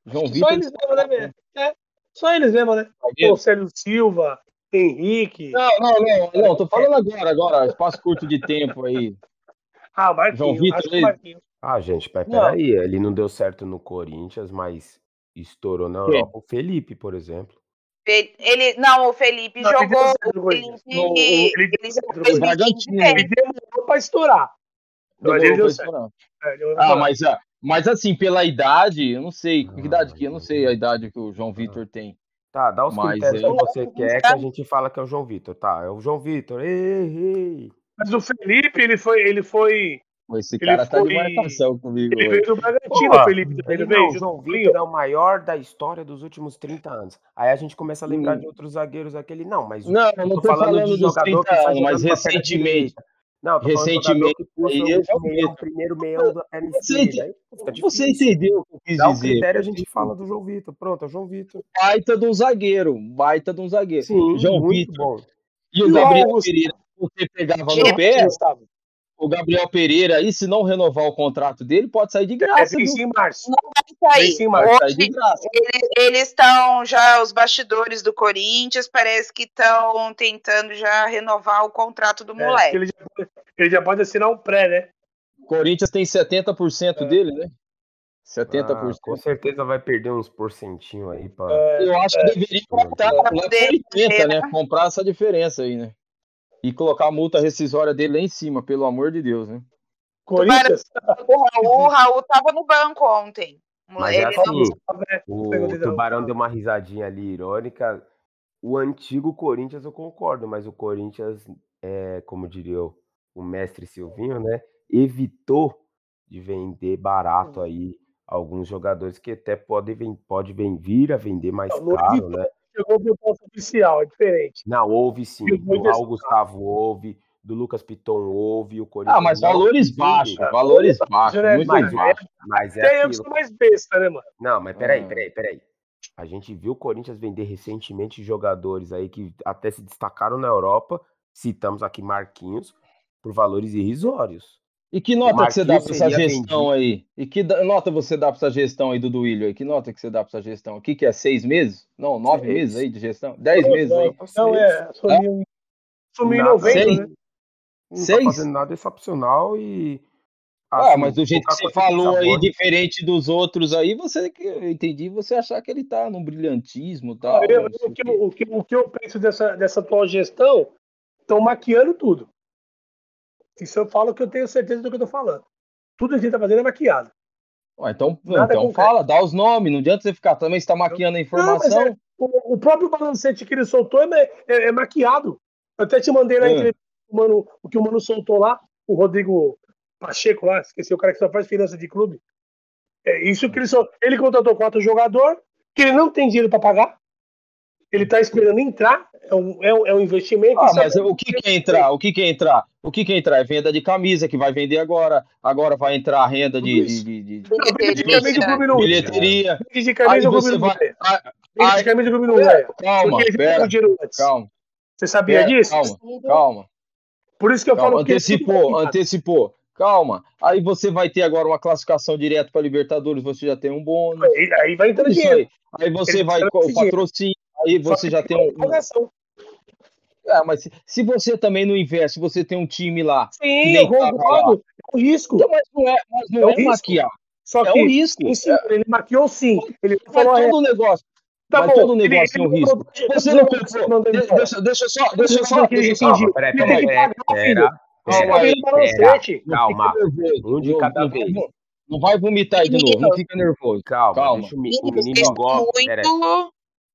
João Só Vitor. eles mesmo, né? É, só eles mesmo, né? Pô, Célio Silva, Henrique. Não, não, não, não, tô falando agora, agora, espaço curto de tempo aí. Ah, Marquinhos. João Vitor acho que aí? o Marquinhos. Ah, gente, peraí, ele não deu certo no Corinthians, mas estourou na? Europa. O Felipe, por exemplo. Ele, não, o Felipe Não, jogou. O. Felipe, No- o- ele, jogou 2015 Bragantino. Ele demorou pra estourar. Demorou pra. É, Ah, mas, ah, mas assim, pela idade, eu não sei, que idade que? Eu não sei é- a idade que o João Vitor tem. Tá, dá os Mas critérios aí- que você quer que a gente fala que é o João Vitor. Tá, é o João Vitor. Ei, ei. Mas o Felipe, ele foi. Ele foi. Esse Ele cara tá de marcação comigo Ele hoje. veio do Bragantino, Pô, o Felipe. Ele Ele veio o João o Vitor é o maior da história dos últimos 30 anos. Aí a gente começa a lembrar Hum. de outros zagueiros aquele. Não, mas Não, eu não tô falando, de dos jogador 30 que anos, mas recentemente. Não, tô falando de Recentemente, o eu meião, primeiro meião da perna Você esquerda. Entendeu o que eu quis Dá o dizer? critério, a gente fala do João Vitor. Pronto, é o João Vitor. Baita de um zagueiro, baita de um zagueiro. Sim, João muito Vitor. bom. E o o Gabriel? Pereira, você pegava no pé, Gustavo. O Gabriel Pereira aí, se não renovar o contrato dele, pode sair de É, graça, viu? vence em março. Isso aí. Vence em março. Pode sair de Hoje, graça. eles- eles estão já, os bastidores do Corinthians, parece que estão tentando já renovar o contrato do É, moleque. ele, já pode, ele já pode assinar um pré, né? O Corinthians tem 70% É. dele, né? Ah, 70%. com certeza vai perder uns porcentinho aí pra. É, Eu acho que deveria botar lá por Dele, 80, né? Comprar essa diferença aí, né? E colocar a multa rescisória dele lá em cima, pelo amor de Deus, né? Corinthians. O Raul, o Raul tava no banco ontem. Mas é Ele não- assim, né? o Tubarão deu uma risadinha ali irônica. O antigo Corinthians eu concordo, mas o Corinthians, é, como diria o, mestre Silvinho, né? Evitou de vender barato aí alguns jogadores que até podem pode vir a vender mais Não, não caro, né? Chegou o proposta oficial, é diferente. Não, houve sim. Do Raul Gustavo houve, do Lucas Piton houve, o Corinthians. Ah, mas valores baixos, valores baixos, né? muito Mas, baixos. mas é Até eu que aquilo. sou mais besta, né, mano? Não, mas peraí, Ah. peraí, peraí. A gente viu o Corinthians vender recentemente jogadores aí que até se destacaram na Europa. Citamos aqui Marquinhos por valores irrisórios. E que nota que você dá pra essa gestão aí? E que nota você dá pra essa gestão aí do Duílio aí? Que nota que você dá pra essa gestão? O que que é? Seis meses? Não, nove Seis. meses aí de gestão? Dez meses aí? Não, é. Sumiu, sumiu em novembro, seis. né? Não Seis? tá fazendo nada excepcional e. Ah, assim, mas do jeito que você falou aí, diferente dos outros aí, você que eu entendi, você achar que ele tá num brilhantismo e tal. Eu- não sei o, que, eu- o, que, o que eu penso dessa, dessa atual gestão, estão maquiando tudo. Isso eu falo que eu tenho certeza do que eu tô falando. Tudo que a gente tá fazendo é maquiado. Ué, então, Nada então concreto. fala, dá os nomes, não adianta você ficar também está maquiando a informação. Não, mas O, o próprio balancete que ele soltou é, é- é maquiado. Eu até te mandei na É. entrevista o, mano, o que o Mano soltou lá, o Rodrigo Pacheco lá, esqueci o cara que só faz finança de clube. É isso que ele só. Ele contratou quatro jogadores, que ele não tem dinheiro para pagar. Ele tá esperando entrar, é um, é um, é um investimento. Ah, é- mas o que que é entrar? O que que é entrar? O que que é entrar? É venda de camisa que vai vender agora. Agora vai entrar a renda de, de, de- de- bilheteria. De camisa o clube não ganha. Ah, de camisa o clube não ganha. Calma, Porque ele pera, dinheiro antes. calma. Você sabia disso? Calma, calma. Por isso que eu calma. falo que. Antecipou, antecipou. Calma. Aí você vai ter agora uma classificação direto para Libertadores, você já tem um bônus. Aí, aí vai entrando Isso dinheiro. aí. Aí você Ele vai com o patrocínio, aí você já tem um. um-. É, mas se, se você também não investe, você tem um time lá. Sim, eu concordo. É um risco. Então, mas não é, mas não É um é, risco. maquiar. Só É que um risco. sim, sim, ele maquiou sim. Ele Mas falou, é, todo negócio. tá mas bom. todo ele- negócio tem um risco. Você não comprou. Deixa, deixa eu só, deixa eu só, deixa eu só. Calma, peraí, peraí, peraí. Um de cada não, vez. Não, vai vomitar de novo, não fica nervoso. Calma, Calma. deixa o, me- o Menino, menino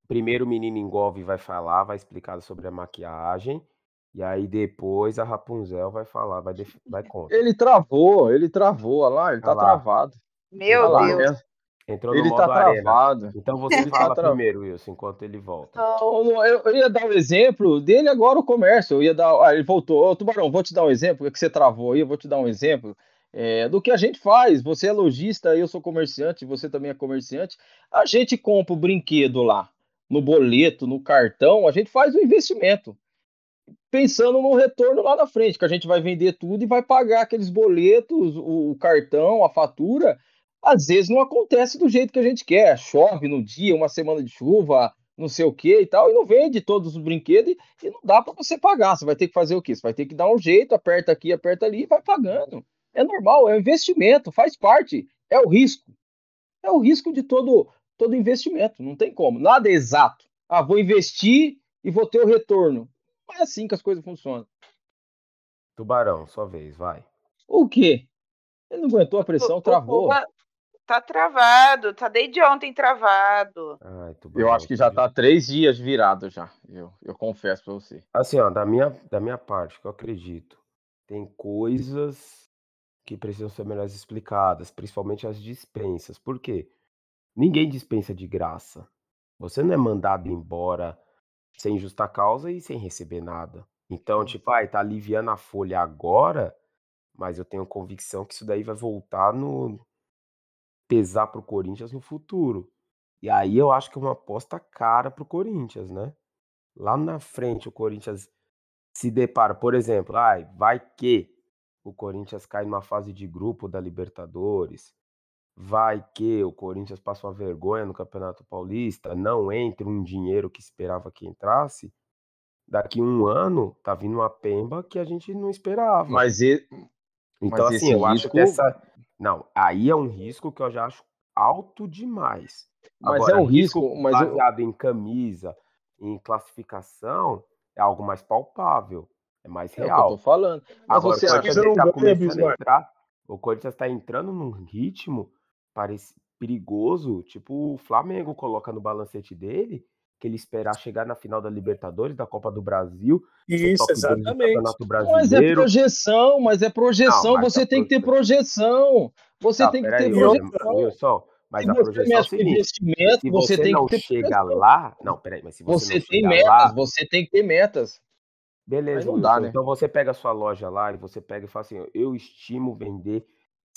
Primeiro o menino engove vai falar, vai explicar sobre a maquiagem. E aí depois a Rapunzel vai falar, vai, def- vai contra. Ele travou, ele travou, olha lá, ele tá Olha lá. travado. Meu Olha lá, Deus. é- Entrou no Ele modo tá arena. travado. Então você Ele tá fala tra- primeiro, Wilson, enquanto ele volta. Não, eu, eu ia dar o exemplo dele agora o comércio. Eu ia dar. Ah, ele voltou. Ô, Tubarão, vou te dar um exemplo, que você travou aí, eu vou te dar um exemplo é, do que a gente faz. Você é lojista, eu sou comerciante, você também é comerciante. A gente compra o brinquedo lá, no boleto, no cartão, a gente faz o investimento. Pensando no retorno lá na frente, que a gente vai vender tudo e vai pagar aqueles boletos, o, o cartão, a fatura. Às vezes não acontece do jeito que a gente quer. Chove no dia, uma semana de chuva, não sei o que e tal, e não vende todos os brinquedos e, não dá para você pagar. Você vai ter que fazer o quê? Você vai ter que dar um jeito, aperta aqui, aperta ali e vai pagando. É normal, é um investimento, faz parte, é o risco. É o risco de todo, todo investimento, não tem como. Nada é exato. Ah, vou investir e vou ter o retorno. Não é assim que as coisas funcionam. Tubarão, sua vez, vai. O quê? Ele não aguentou a pressão, O- o travou. Puma Tá travado, tá desde ontem travado. Ai, Tubarão, Eu acho que já tá três dias virado já. Eu, eu confesso pra você. Assim, ó, da minha, da minha parte, que eu acredito, tem coisas que precisam ser melhores explicadas, principalmente as dispensas. Por quê? Ninguém dispensa de graça. Você não é mandado embora sem justa causa e sem receber nada. Então, tipo, ai, tá aliviando a folha agora, mas eu tenho convicção que isso daí vai voltar no pesar pro Corinthians no futuro. E aí eu acho que é uma aposta cara pro Corinthians, né? Lá na frente o Corinthians se depara, por exemplo, ai, vai que o Corinthians cai numa fase de grupo da Libertadores, vai que o Corinthians passa uma vergonha no Campeonato Paulista, não entra um dinheiro que esperava que entrasse, daqui um ano tá vindo uma pemba que a gente não esperava. Mas, e- Então, mas assim, eu acho que risco- essa. Não, aí é um risco que eu já acho alto demais. mas Agora, é um risco. Mas eu- baseado em camisa, em classificação, é algo mais palpável, é mais é o que eu real. tô falando. Mas Agora, você acha que ele não tá ganha, entrar. O Corinthians tá entrando num ritmo parece perigoso, tipo o Flamengo coloca no balancete dele, que ele esperar chegar na final da Libertadores, da Copa do Brasil, Isso, top 2 do exatamente. Mas é projeção, mas é projeção. Não, mas você tem que ter projeção. Você Tá, tem que ter Wilson, projeção. Wilson, mas Se a você projeção é seguinte, investimento, se você, você tem não que ter chega projeção. lá, não, peraí, mas se você, Você tem metas, lá, você tem que ter metas. beleza, Aí não dá, né? então você pega a sua loja lá e você pega e fala assim, eu estimo vender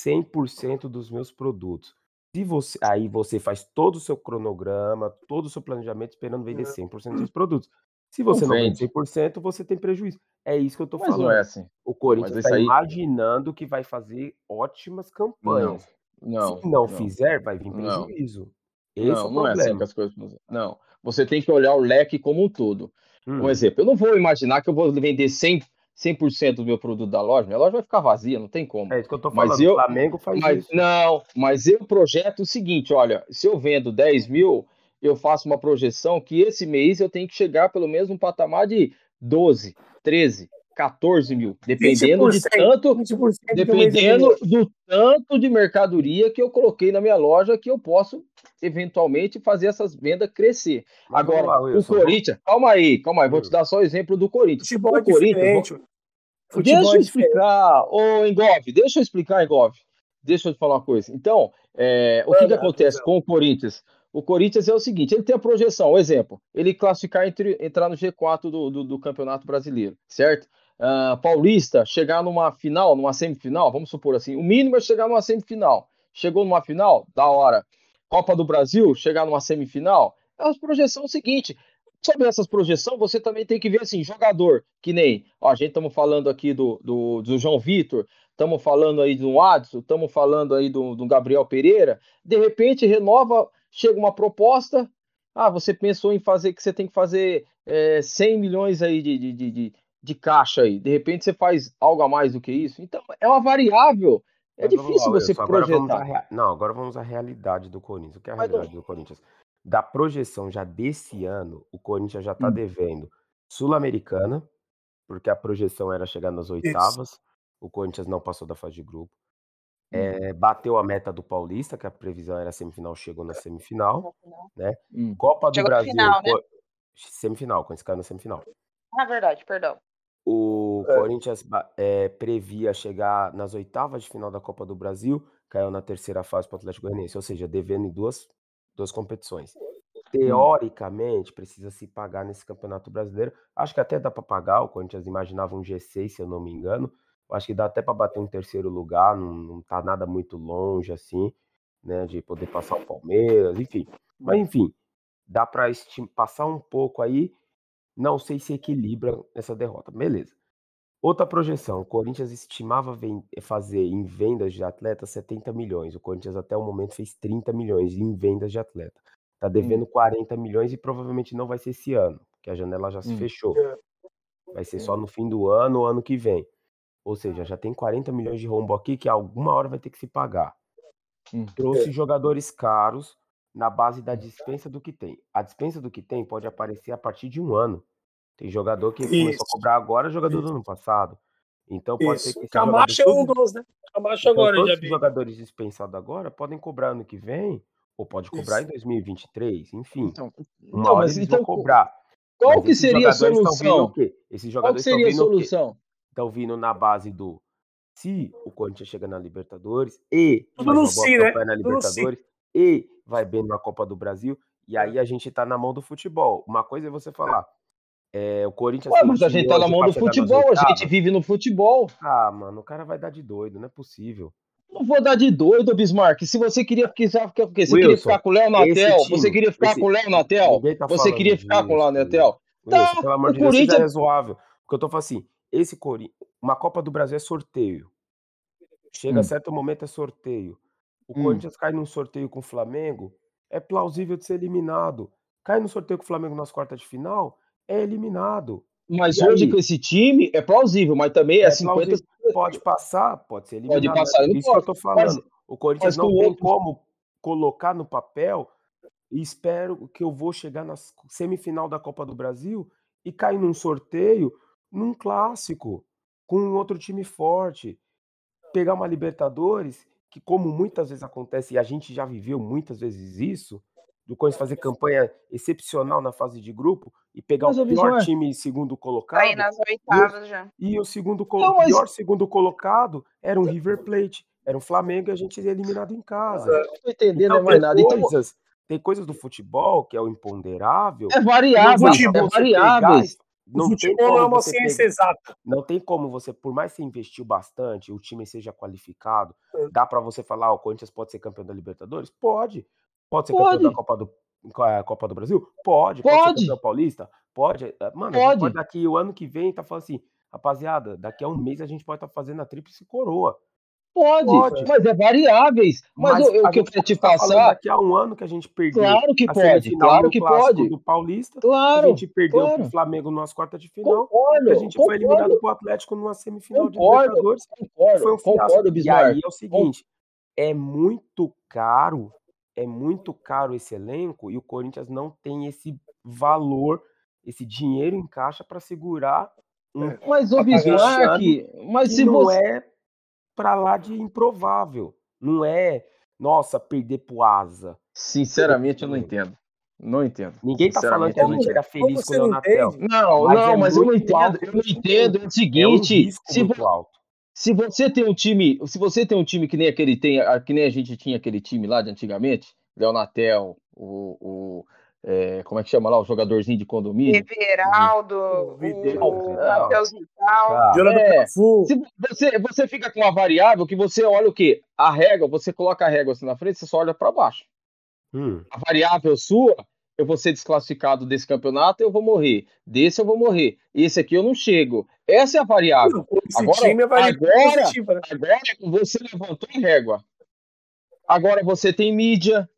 100% dos meus produtos. Se você, aí você faz todo o seu cronograma, todo o seu planejamento esperando vender 100% dos seus produtos. Se você não vende vende. 100%, você tem prejuízo. É isso que eu tô Mas não falando. é assim. O Corinthians está aí- imaginando que vai fazer ótimas campanhas. Não, Se não, fizer, vai vir Não. prejuízo. Esse é não, o não é assim que as coisas. Não, você tem que olhar o leque como um todo. Hum. Um exemplo, eu não vou imaginar que eu vou vender 100%, 100 do meu produto da loja, minha loja vai ficar vazia, não tem como. É isso que eu tô Mas falando. eu- o Flamengo faz Mas isso. não, mas eu projeto o seguinte: olha, se eu vendo 10 mil, eu faço uma projeção que esse mês eu tenho que chegar pelo menos um patamar de 12, 13, 14 mil, dependendo de tanto, 20% dependendo do tanto de mercadoria que eu coloquei na minha loja que eu posso eventualmente fazer essas vendas crescer. Mas Agora, lá, o Corinthians, calma aí, calma aí, vou te Hum. dar só o exemplo do Corinthians. Futebol o é Corinthians, diferente. deixa Futebol eu é explicar, ô Engove, deixa eu explicar, Engove. Deixa eu te falar uma coisa. Então, é, o que, que acontece com o Corinthians? O Corinthians é o seguinte: ele tem a projeção, um exemplo, ele classificar entre, entrar no G4 do, do, do Campeonato Brasileiro, certo? Ah, Paulista, chegar numa final, numa semifinal, vamos supor assim, o mínimo é chegar numa semifinal. Chegou numa final, da hora. Copa do Brasil, chegar numa semifinal, é a projeção seguinte. Sobre essas projeções, você também tem que ver assim, jogador, que nem, ó, a gente estamos falando aqui do, do, do João Vitor, estamos falando aí do Adson, estamos falando aí do, do Gabriel Pereira, de repente renova, chega uma proposta, ah, você pensou em fazer, que você tem que fazer é, 100 milhões aí de, de, de, de, caixa aí, de repente você faz algo a mais do que isso, então é uma variável, é Mas difícil lá, você Wilson, agora projetar. rea- Não, agora vamos à realidade do Corinthians. O que é a Mas, realidade do Corinthians? Da projeção já desse ano, o Corinthians já está Hum. devendo Sul-Americana, porque a projeção era chegar nas oitavas. O Corinthians não passou da fase de grupo. É, bateu a meta do Paulista, que a previsão era semifinal, chegou na semifinal. Né? Hum. Copa do Chegou na Brasil. final, né? Semifinal, quando esse caiu na semifinal. Ah, verdade, perdão. O É. Corinthians é, previa chegar nas oitavas de final da Copa do Brasil, caiu na terceira fase para o Atlético Goianiense, ou seja, devendo em duas, duas competições. Teoricamente, precisa se pagar nesse Campeonato Brasileiro. Acho que até dá para pagar. O Corinthians imaginava um G6, se eu não me engano. Acho que dá até para bater um terceiro lugar, não, não tá nada muito longe assim, né, de poder passar o Palmeiras, enfim. Mas enfim, dá para passar um pouco aí. Não sei se equilibra essa derrota. Beleza. Outra projeção, o Corinthians estimava ven- fazer em vendas de atletas 70 milhões. O Corinthians até o momento fez 30 milhões em vendas de atleta. Tá devendo 40 milhões e provavelmente não vai ser esse ano, porque a janela já se Hum. fechou. É. Vai ser só no fim do ano ou ano que vem. Ou seja, já tem 40 milhões de rombo aqui que alguma hora vai ter que se pagar. Hum. Trouxe jogadores caros na base da dispensa do que tem. A dispensa do que tem pode aparecer a partir de um ano. Tem jogador que começou a Isso. cobrar agora, jogador do ano passado. Então pode ser Isso. que esse Camacho é um dos, né? Camacho então, agora, todos já vi. jogadores dispensados agora podem cobrar ano que vem, ou pode cobrar em 2023, enfim. Então, Uma então, hora mas eles então, vão cobrar. qual Mas que seria a solução? quê? Esses Qual que jogadores estão seria a solução? Estão vindo na base do se o Corinthians chega na Libertadores e Tudo no si, né? na. Libertadores e vai bem na Copa do Brasil, e aí a gente tá na mão do futebol. Uma coisa é você falar, é, o Corinthians Ué, mas a gente tá na mão do futebol, a gente vive no futebol. Ah, mano, o cara vai dar de doido, não é possível. Não vou dar de doido, Bismarck. Se você queria, ficar- você queria ficar com o Léo Natel, você queria ficar esse- com o Léo Natel, tá você queria ficar com o Léo disso. Natel. Wilson, Tá, pelo amor de Deus, seja Corinthians- razoável. Porque eu tô falando assim, esse Corinthians, uma Copa do Brasil é sorteio. Chega Hum. a certo momento é sorteio. O Hum. Corinthians cai num sorteio com o Flamengo, é plausível de ser eliminado. Cai no sorteio com o Flamengo nas quartas de final, é eliminado. Mas E hoje aí? com esse time é plausível, mas também é, É 50 plausível. Pode passar, pode ser eliminado. Pode passar, é isso que eu tô mas- falando. O Corinthians mas não tem outros- como colocar no papel e espero que eu vou chegar na semifinal da Copa do Brasil e cair num sorteio, num clássico, com um outro time forte. Pegar uma Libertadores, que como muitas vezes acontece, e a gente já viveu muitas vezes isso, do Corinthians fazer campanha excepcional na fase de grupo e pegar Mas, o pior time segundo colocado. aí nas oitavas já. E o segundo Não, mas- pior segundo colocado era um River Plate, era um Flamengo e a gente seria eliminado em casa. não tô entendendo Então é mais nada. Então, coisas, tem coisas do futebol que é o imponderável. é variáveis, dá futebol, é pegar e- O Não tem futebol não é como uma você ciência exata. não tem como você, por mais que você investiu bastante, o time seja qualificado, É. dá pra você falar, "Ah, o Corinthians pode ser campeão da Libertadores? Pode. Pode ser campeão da Pode. Copa do eh, Copa do Brasil? Pode. Pode ser Pode. campeão paulista? Pode. Eh, Mano, a gente Pode. pode daqui o ano que vem tá falando assim, rapaziada, daqui a um mês a gente pode estar fazendo a tríplice coroa. Pode, Pode. mas é variáveis. Mas, o, o a que eu queria te pode falando passar, daqui a um ano que a gente perdeu claro que a pode, claro que pode. do Paulista, a Claro, gente perdeu claro. pro Flamengo nas quartas de final, e Concordo, a gente foi eliminado concordo, pro Atlético numa semifinal de concordo, Libertadores, que concordo, foi um concordo, E aí é o seguinte, é muito caro, é muito caro esse elenco e o Corinthians não tem esse valor, esse dinheiro em caixa para segurar um Mas o Bismarck, mas se não você. é pra lá de improvável. Não é, nossa, perder pro Asa. Sinceramente, eu não entendo. Não entendo. Ninguém tá falando que a não gente entendo. era feliz com o não Leonatel. entende? Não, Mas não, é mas eu não entendo. alto Eu não entendo. É o É um seguinte, risco se, muito vo- alto. Se você tem um time, se você tem um time que nem aquele tem, a- que nem a gente tinha aquele time lá de antigamente, Leonatel, o, o é, como é que chama lá, o jogadorzinho de condomínio? Everaldo, O o Vidal. Matheus Vital. Cara, Jonathan É, você, você fica com uma variável que você olha o quê? A régua, você coloca a régua assim na frente, você só olha para baixo. hum, A variável sua, eu vou ser desclassificado desse campeonato, eu vou morrer. Desse eu vou morrer. Esse aqui eu não chego. Essa é a variável. Agora- é variável agora-? Agora você levantou a régua. Agora você tem mídia,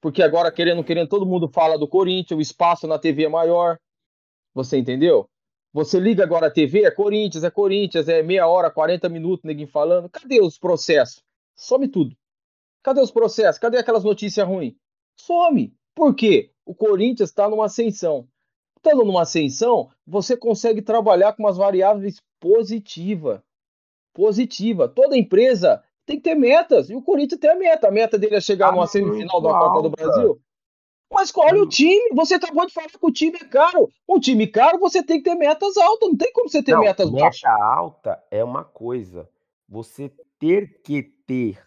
porque agora, querendo, querendo, todo mundo fala do Corinthians, o espaço na TV é maior. Você entendeu? Você liga agora a TV, é Corinthians, é Corinthians, é meia hora, 40 minutos, ninguém falando. Cadê os processos? Some tudo. Cadê os processos? Cadê aquelas notícias ruins? Some. Por quê? O Corinthians está numa ascensão. Estando numa ascensão, você consegue trabalhar com umas variáveis positivas. Positiva. Toda empresa tem que ter metas. E o Corinthians tem a meta. A meta dele é chegar Tá numa semifinal da Copa do. Brasil. Mas olha o time. Você acabou de falar que o time é caro. Um time caro, você tem que ter metas altas. Não tem como você ter Não, metas baixas. meta alta é uma coisa. Você ter que ter,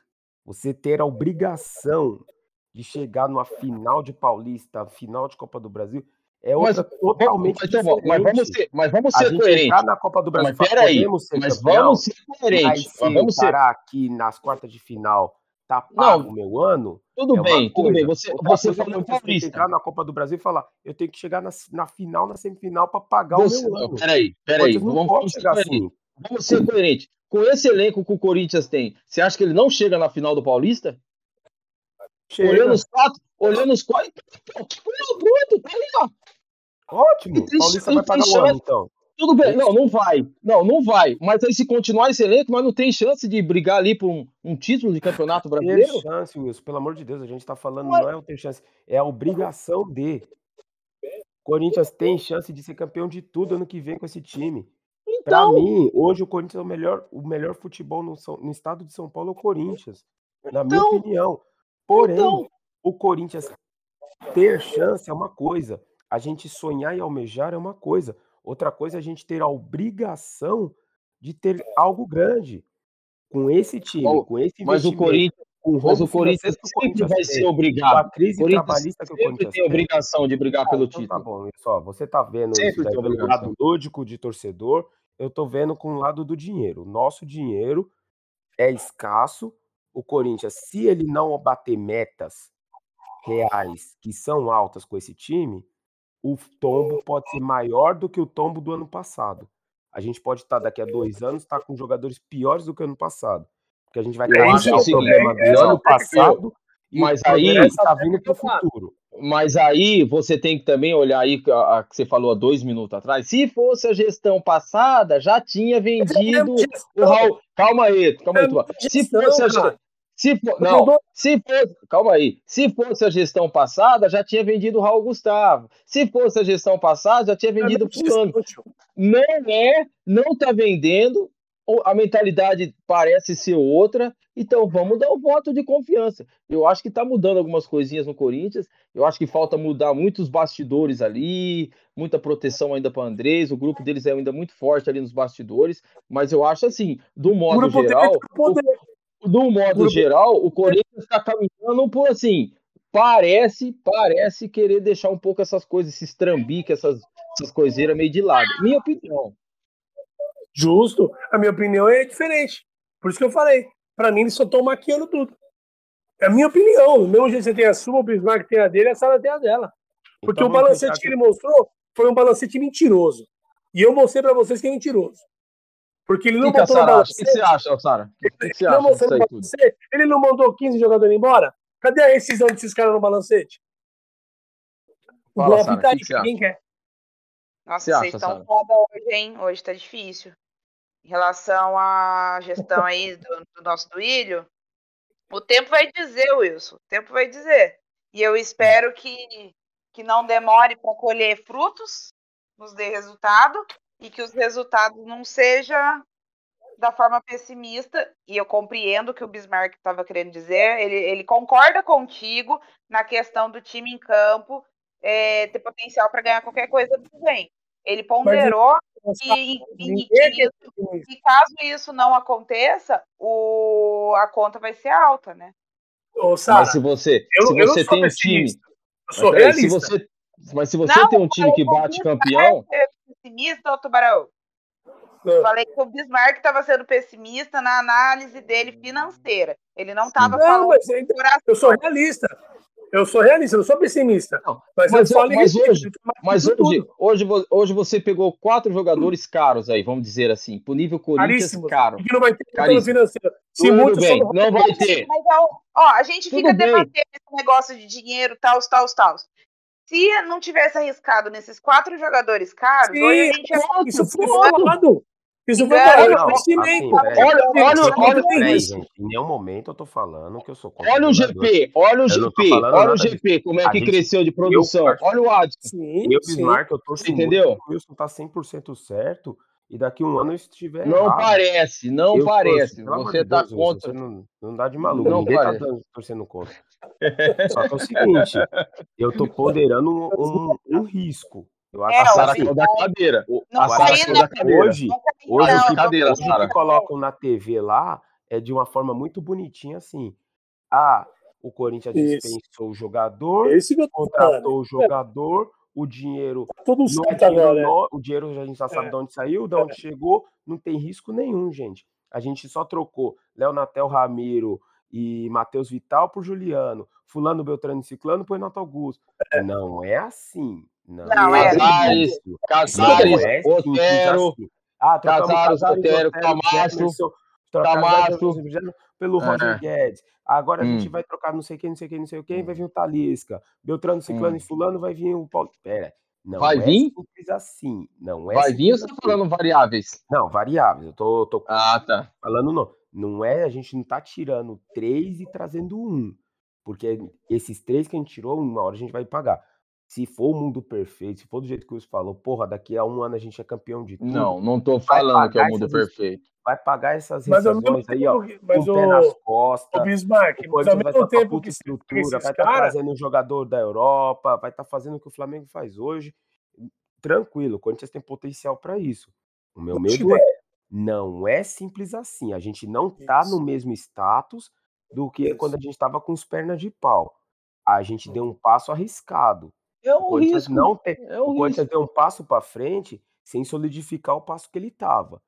você ter a obrigação de chegar numa final de Paulista, final de Copa do Brasil, é Mas- outra totalmente Mas, bom, mas vamos diferente. ser, mas vamos ser coerentes. na Copa do Brasil Mas peraí, ser mas campeão, vamos ser coerentes. Mas vamos ser. cara aqui nas quartas de final tá pago o meu ano, Tudo é bem, tudo bem. Você, Outra você é falou que paulista. entrar na Copa do Brasil e falar, eu tenho que chegar na, na final, na semifinal para pagar Você, o meu ano. peraí, peraí. Vamos, ser assim. Vamos ser coerentes. Com esse elenco que o Corinthians tem, você acha que ele não chega na final do Paulista? Chega. Olhando os quatro, olhando os quatro. Pô, Pronto, tá ali, ó. Ótimo. Tem- Paulista vai tem pagar o ano, chance. então. Tudo bem. Não, não vai. Não, não vai. Mas aí, se continuar esse elenco, nós não tem chance de brigar ali por um, um título de campeonato brasileiro? chance, Wilson. Pelo amor de Deus, a gente tá falando, Mas- não é o ter chance, é a obrigação de. Corinthians tem chance de ser campeão de tudo ano que vem com esse time. Pra Então, mim, hoje o Corinthians é o melhor, o melhor futebol no, no estado de São Paulo é o Corinthians. Na minha Então, opinião. Porém, então. o Corinthians ter chance é uma coisa. A gente sonhar e almejar é uma coisa. Outra coisa é a gente ter a obrigação de ter algo grande. Com esse time, com esse mas o Corinthians, com o mas o Corinthians sempre Corinthians vai ser obrigado. a crise Corinthians trabalhista que o Corinthians tem tem. obrigação de brigar Ah, pelo então tá título. bom, só, você tá vendo isso Sempre tem pelo lado lúdico de torcedor, eu tô vendo com o lado do dinheiro. O nosso dinheiro é escasso. O Corinthians, se ele não bater metas reais que são altas com esse time, o tombo pode ser maior do que o tombo do ano passado. A gente pode estar daqui a dois anos tá com jogadores piores do que o ano passado. Porque a gente vai carregar acho o o problema do é, ano é, passado mas o aí- que tá vindo pro futuro. Mas aí você tem que também olhar aí a, a que você falou há dois minutos atrás. Se fosse a gestão passada, já tinha vendido o Raul. Calma aí, calma aí, Tuba. Se fosse a Gestão, ge- se for, não, se fosse, calma aí. Se fosse a gestão passada, já tinha vendido o Raul Gustavo. Se fosse a gestão passada, já tinha vendido o fulano. Não é, não tá vendendo. A mentalidade parece ser outra, então vamos dar o voto de confiança. Eu acho que tá mudando algumas coisinhas no Corinthians. Eu acho que falta mudar muitos bastidores ali, muita proteção ainda para Andrés. O grupo deles é ainda muito forte ali nos bastidores, mas eu acho assim, do modo Grupo geral, dele. do modo Grupo- geral, o Corinthians está caminhando por assim, parece, parece querer deixar um pouco essas coisas, esses trambiques, essas, essas coiseiras meio de lado. Minha opinião. Justo. A minha opinião é diferente. Por isso que eu falei. Pra mim, eles só estão maquiando tudo. É a minha opinião. Do mesmo jeito que você tem a sua, o Bismarck tem a dele, a Sara tem a dela. Porque Então o balancete pensar que ele mostrou foi um balancete mentiroso. E eu mostrei pra vocês que é mentiroso. Porque ele não que, que no Sara acha? O que, que você acha, Sara? O que, que você ele não acha aí balancete. Ele não mandou 15 jogadores embora? Cadê a rescisão desses caras no balancete? O Fala, golpe tá o aí. que que você acha? Quem quer? Nossa, Você vocês acha, estão foda hoje, hein? Hoje tá difícil. Em relação à gestão aí do, do nosso Duílio, o tempo vai dizer, Wilson. O tempo vai dizer. E eu espero que, que não demore para colher frutos, nos dê resultado. e que os resultados não sejam da forma pessimista, e eu compreendo o que o Bismarck estava querendo dizer, ele, ele concorda contigo na questão do time em campo é, ter potencial para ganhar qualquer coisa do bem. Ele ponderou que, e, que, caso isso não aconteça, o, a conta vai ser alta, né? Ô, Sarah, mas se você, eu, se você tem um time. Eu sou realista. Se você, mas se você não, tem um time que bate campeão. Pessimista, Tubarão? Eu falei que o Bismarck estava sendo pessimista na análise dele financeira. Ele não estava falando. Mas, eu sou realista. Eu sou realista, eu não sou pessimista. Não, mas, mas, eu mas hoje, mas hoje, hoje, hoje você pegou quatro jogadores caros aí, vamos dizer assim, pro nível Corinthians Caríssimo. caro. E que não vai ter retorno financeiro. Se Tudo muito bem, não vai ter. Mas, ó, a gente Tudo fica bem. debatendo esse negócio de dinheiro, tal, tal, tal. Se não tivesse arriscado nesses quatro jogadores caros, Sim, hoje a gente ia... Isso foi falado. Isso foi falado no investimento. Assim, olha, olha, olha, olha isso. Em nenhum momento eu tô falando que eu sou Olha o GP, olha o GP, olha o GP, como é que cresceu de produção. olha o Adson. Sim, eu, Bismarck, eu tô entendeu? O Wilson tá 100% certo e daqui um ano eu estiver Não errado. parece, não eu parece. você tá Deus, contra. Você não, não dá de maluco. Não Ninguém tá parece. tá torcendo contra. Só que é o seguinte, eu tô ponderando um, um, um risco. Eu acho é, que a Sara caiu da cadeira. Não a Sara caiu da cadeira. Hoje, hoje, não, cadeira, hoje o que colocam na TV lá é de uma forma muito bonitinha assim. Ah, o Corinthians dispensou o jogador, Esse contratou o jogador, o dinheiro. Tá todo certo agora. No, o dinheiro a gente já sabe é. de onde saiu, de onde é. chegou, não tem risco nenhum, gente. A gente só trocou Léo Natel Ramiro e Matheus Vital por Juliano, Fulano Beltrano e Ciclano por Renato Augusto. É. Não é assim. Não, não é Casares, assim. Casares, é Otero, assim. ah, Casares, Otero, Camacho, Camacho, pelo Roger Guedes. Agora a gente hum. vai trocar não sei quem, não sei quem, não sei quem, vai vir o Talisca. Beltrano, Ciclano hum. e Fulano vai vir o Paulo. Pera, não vai é vir? simples assim. Não é vai vir ou você tá falando variáveis? Não, variáveis. Eu tô, tô ah, tá. falando não. Não é, a gente não tá tirando três e trazendo um. Porque esses três que a gente tirou, uma hora a gente vai pagar. Se for o mundo perfeito, se for do jeito que o falou, porra, daqui a um ano a gente é campeão de tudo. Não, não tô falando que é o mundo perfeito. Vai pagar essas rescisões aí, ó, mas com o pé nas costas. O Bismarck, mas ao mesmo tempo que estrutura, vai estar tá cara... trazendo um jogador da Europa, vai estar tá fazendo o que o Flamengo faz hoje. Tranquilo, o Corinthians tem potencial para isso. O meu medo é, não é simples assim. A gente não tá no mesmo status do que quando a gente estava com os pernas de pau. A gente deu um passo arriscado. É um o risco. Não tem, é um o Corinthians deu um passo para frente sem solidificar o passo que ele estava.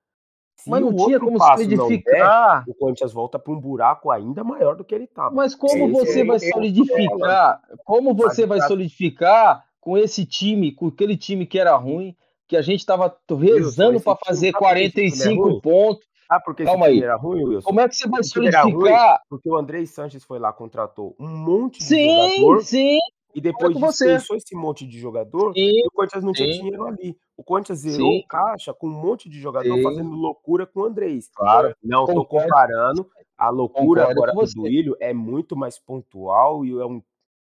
Mas não tinha como solidificar. Der, o Corinthians volta para um buraco ainda maior do que ele estava. Mas como esse você vai solidificar? Como você vai solidificar com esse time, com aquele time que era ruim, que a gente estava rezando para fazer 45 é pontos? Ah, porque Calma esse aí. era ruim, Wilson? Como é que você vai solidificar? porque o André Sanches foi lá, contratou um monte de sim, jogador. Sim, e depois dispensou esse monte de jogador, sim, o Corinthians não sim. tinha dinheiro ali. O Corinthians zerou o caixa com um monte de jogador sim. fazendo loucura com o Andrés. Claro. Não estou comparando. A loucura Concordo agora do Duílio é muito mais pontual e é um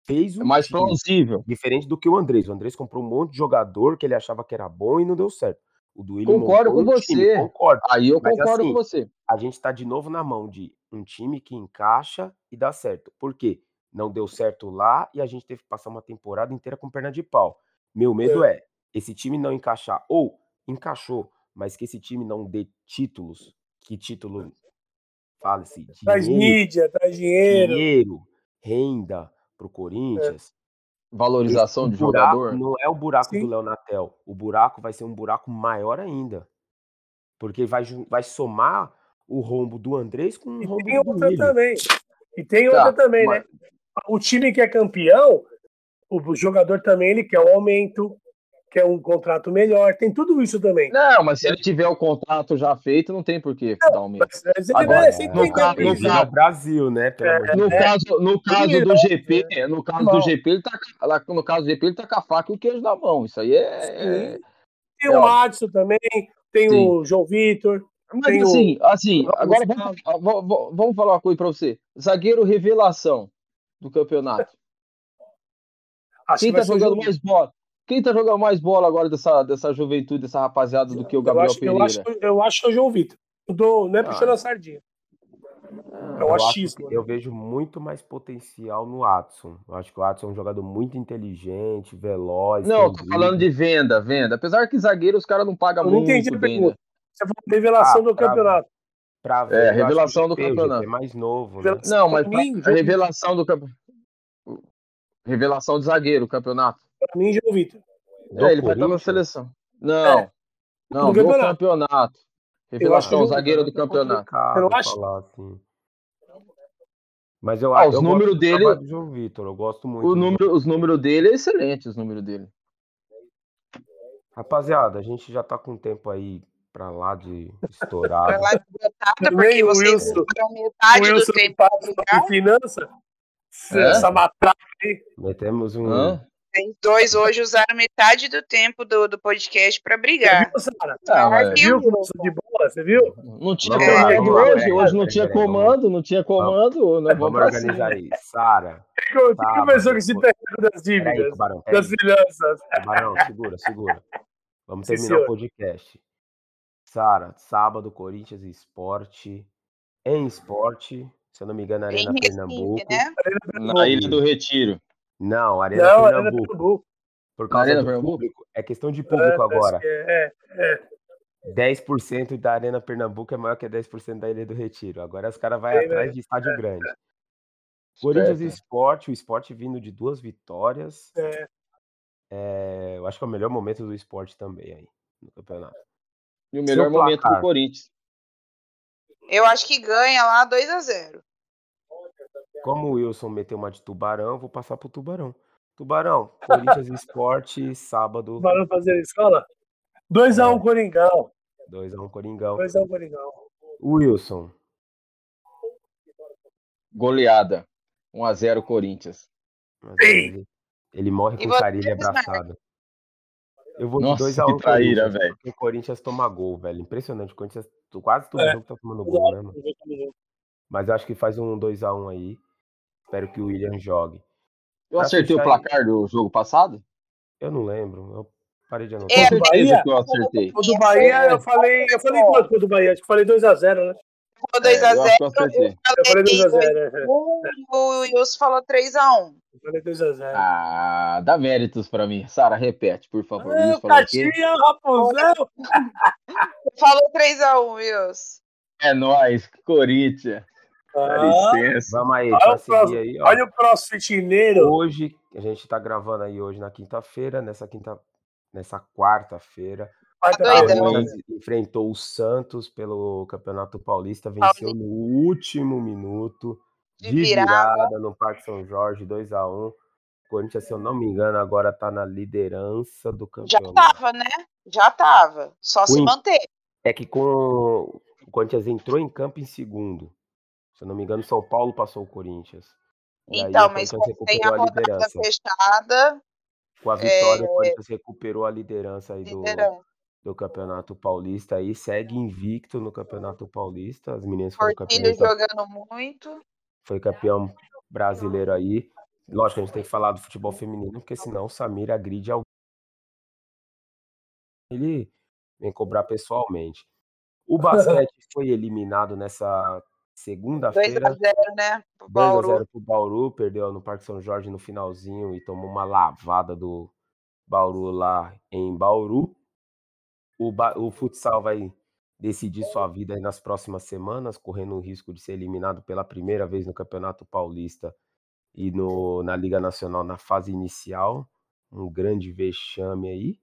fez um é mais plausível. Diferente do que o Andrés. O Andrés comprou um monte de jogador que ele achava que era bom e não deu certo. O Duílio Concordo com você. Time, concordo. Aí eu Mas, concordo assim, com você. A gente está de novo na mão de um time que encaixa e dá certo. Por quê? Não deu certo lá e a gente teve que passar uma temporada inteira com perna de pau. Meu medo é, é esse time não encaixar, ou encaixou, mas que esse time não dê títulos. Que título? Fale-se. Traz mídia, traz dinheiro. Dinheiro, renda para o Corinthians. É. Valorização esse de buraco jogador. Não é o buraco Sim. do Leonatel. O buraco vai ser um buraco maior ainda. Porque vai, vai somar o rombo do Andrés com o rombo e tem do outra também. E tem tá, outra também, mas... né? O time que é campeão, o jogador também ele quer um aumento, quer um contrato melhor, tem tudo isso também. Não, mas se ele tiver o contrato já feito, não tem por que dar aumento. Mas, Agora, é, no, caso, no caso, Brasil, né? É, no, é, caso, no caso do GP, é, no caso do GP, ele tá, no caso do GP, ele tá com a faca e o queijo na mão. Isso aí é. Tem o Madison também, tem Sim. o João Vitor. Mas assim, o... assim, agora vamos, vamos falar uma coisa pra você. Zagueiro revelação do campeonato. Acho Quem tá jogando mais bola? Quem tá jogando mais bola agora dessa, dessa juventude, dessa rapaziada, do que o Eu Gabriel acho, eu, Pereira? acho, eu acho que é o João Vitor. Eu tô, não é Ah. puxando a sardinha. É Eu, o acho achismo. que eu vejo muito mais potencial no Watson. Eu acho que o Watson é um jogador muito inteligente, veloz. Não, tô falando de venda, venda. Apesar que zagueiro os caras não pagam Eu não muito entendi a pergunta. né? Você falou revelação Ah, do pra- campeonato. Pra ver, É, eu acho revelação do o o campeonato. É mais novo, né? Não, mas mim, a revelação do campeonato. Revelação de zagueiro, o campeonato. Pra mim, João Vitor. É, ele vai estar na seleção. Não, É. não, Do campeonato. campeonato. acho Revelação, que- zagueiro do É campeonato. Eu não acho. falar assim. Mas eu Ah, acho os eu números dele- do João Vitor, eu gosto muito. O número, os números dele é excelente, os números dele. Rapaziada, a gente já tá com tempo aí pra lá de estourado. Pra lá de botada, Nem porque o vocês Wilson- O metade do tempo não de finança. É? Essa matraca aí. Metemos um. Hã? Vocês dois hoje usaram metade do tempo do, do podcast pra brigar. Viu, Sara? Ah, Você viu o que nós somos de bola? Você viu? Não tinha lá, comando hoje, hoje não tinha comando, não tinha comando, nós vamos Vamos organizar cima. aí. Sara, Quem que Sábado, começou com esse técnico das dívidas? Tubarão, peraí. Das finanças. Tubarão, segura, segura. Vamos Sim, terminar o senhor. podcast. Sara, sábado, Corinthians e Esporte. Em Esporte, se eu não me engano, Arena Recife, Pernambuco. né? Na Ilha do Retiro. Não, Arena Não, Arena Pernambuco. Pernambuco. Por causa Arena do Pernambuco? público. É questão de É, público acho agora. É, é. 10% da Arena Pernambuco é maior que 10% da Ilha do Retiro. Agora os caras vão É, atrás né? de estádio grande. Corinthians e Esperto. Esporte, o Esporte vindo de duas vitórias. É. É, eu acho que é o melhor momento do esporte também aí no campeonato. E o melhor momento placar. do Corinthians. Eu acho que ganha lá 2 a 0 Como o Wilson meteu uma de tubarão, eu vou passar pro tubarão. Tubarão, Corinthians Esporte, sábado, Tubarão fazer escola? 2x1 Coringão. 2x1 Coringão. 2x1 Coringão. Wilson, Goleada. 1x0 Corinthians. ele, morre com carilha Bismarck? abraçado. Eu vou de Nossa, 2x1 que traíra, velho. o Corinthians toma gol, velho. Impressionante. O Corinthians, quase todo É. jogo tá tomando gol, né, mano? Mas eu acho que faz um 2x1 aí. Espero que o William jogue. Eu Pra acertei o fechar placar do jogo passado? Eu não lembro. Eu parei de anotar. É, Com certeza Bahia? que eu acertei. O do Bahia, eu falei. Eu falei quanto do Bahia? Acho que falei 2x0, né? Ficou 2 É, a eu 0 acho que eu falei 2x0. É. O Wilson falou 3 a 1 Eu falei 2x0. Ah, dá méritos pra mim. Sara, repete, por favor. Ah, o o? Caixinha, Rapunzel. Falou 3 a 1 Wilson. É nóis, Corinthians. Dá Ah, licença. Vamos aí, Olha pra o aí, ó. olha o crossfitineiro. Hoje, a gente tá gravando aí hoje na quinta-feira, nessa quinta, nessa quarta-feira, O a um. Corinthians enfrentou o Santos pelo Campeonato Paulista, venceu no último minuto, De de virada. virada no Parque São Jorge, 2 a 1 O Corinthians, se eu não me engano, agora tá na liderança do Já campeonato. tava, né? Já tava. Só se Ui. manter. É que com o Corinthians entrou em campo em segundo. Se eu não me engano, São Paulo passou o Corinthians. E Então, o mas tem a a rodada liderança. fechada, Com a vitória, É. o Corinthians recuperou a liderança aí liderança. do Campeonato Paulista aí, segue invicto no Campeonato Paulista. As meninas foram campeãs, jogando muito. foi campeão brasileiro aí. Lógico, a gente tem que falar do futebol feminino, porque senão o Samir agride alguém. Ele vem cobrar pessoalmente. O basquete foi eliminado nessa 2 segunda-feira. a 0 né? Pro 2 a Bauru. 0 pro Bauru, perdeu no Parque São Jorge no finalzinho e tomou uma lavada do Bauru lá em Bauru. O, o futsal vai decidir sua vida aí nas próximas semanas, correndo o risco de ser eliminado pela primeira vez no Campeonato Paulista e no, na Liga Nacional na fase inicial. Um grande vexame aí.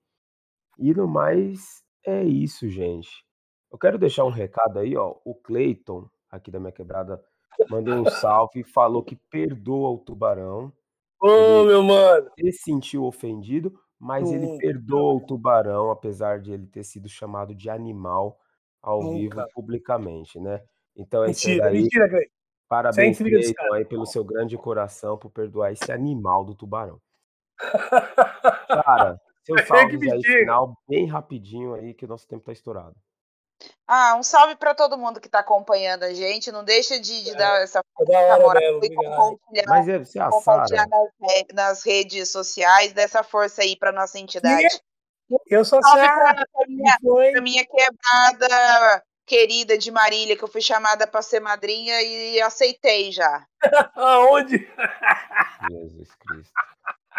E no mais, é isso, gente. Eu quero deixar um recado aí, ó. O Cleiton, aqui da minha quebrada, mandou um salve e falou que perdoa o Tubarão. Ô, meu mano. Ele se sentiu ofendido, mas ele Nunca. perdoa o Tubarão, apesar de ele ter sido chamado de animal ao vivo Nunca. publicamente, né? Então é isso Mentira, daí. mentira, Cleiton. Parabéns, Cleiton, aí pelo seu grande coração por perdoar esse animal do Tubarão. Cara, seus que salves aí final, bem rapidinho aí, que o nosso tempo tá estourado. Ah, um salve para todo mundo que está acompanhando a gente. Não deixa de, de É, dar essa Da hora moral e compartilhar, Mas é, se a compartilhar nas, nas redes sociais, dessa força aí para nossa entidade. Eu sou Salve pra minha, pra minha quebrada querida de Marília, que eu fui chamada para ser madrinha e aceitei já. Aonde? Jesus Cristo.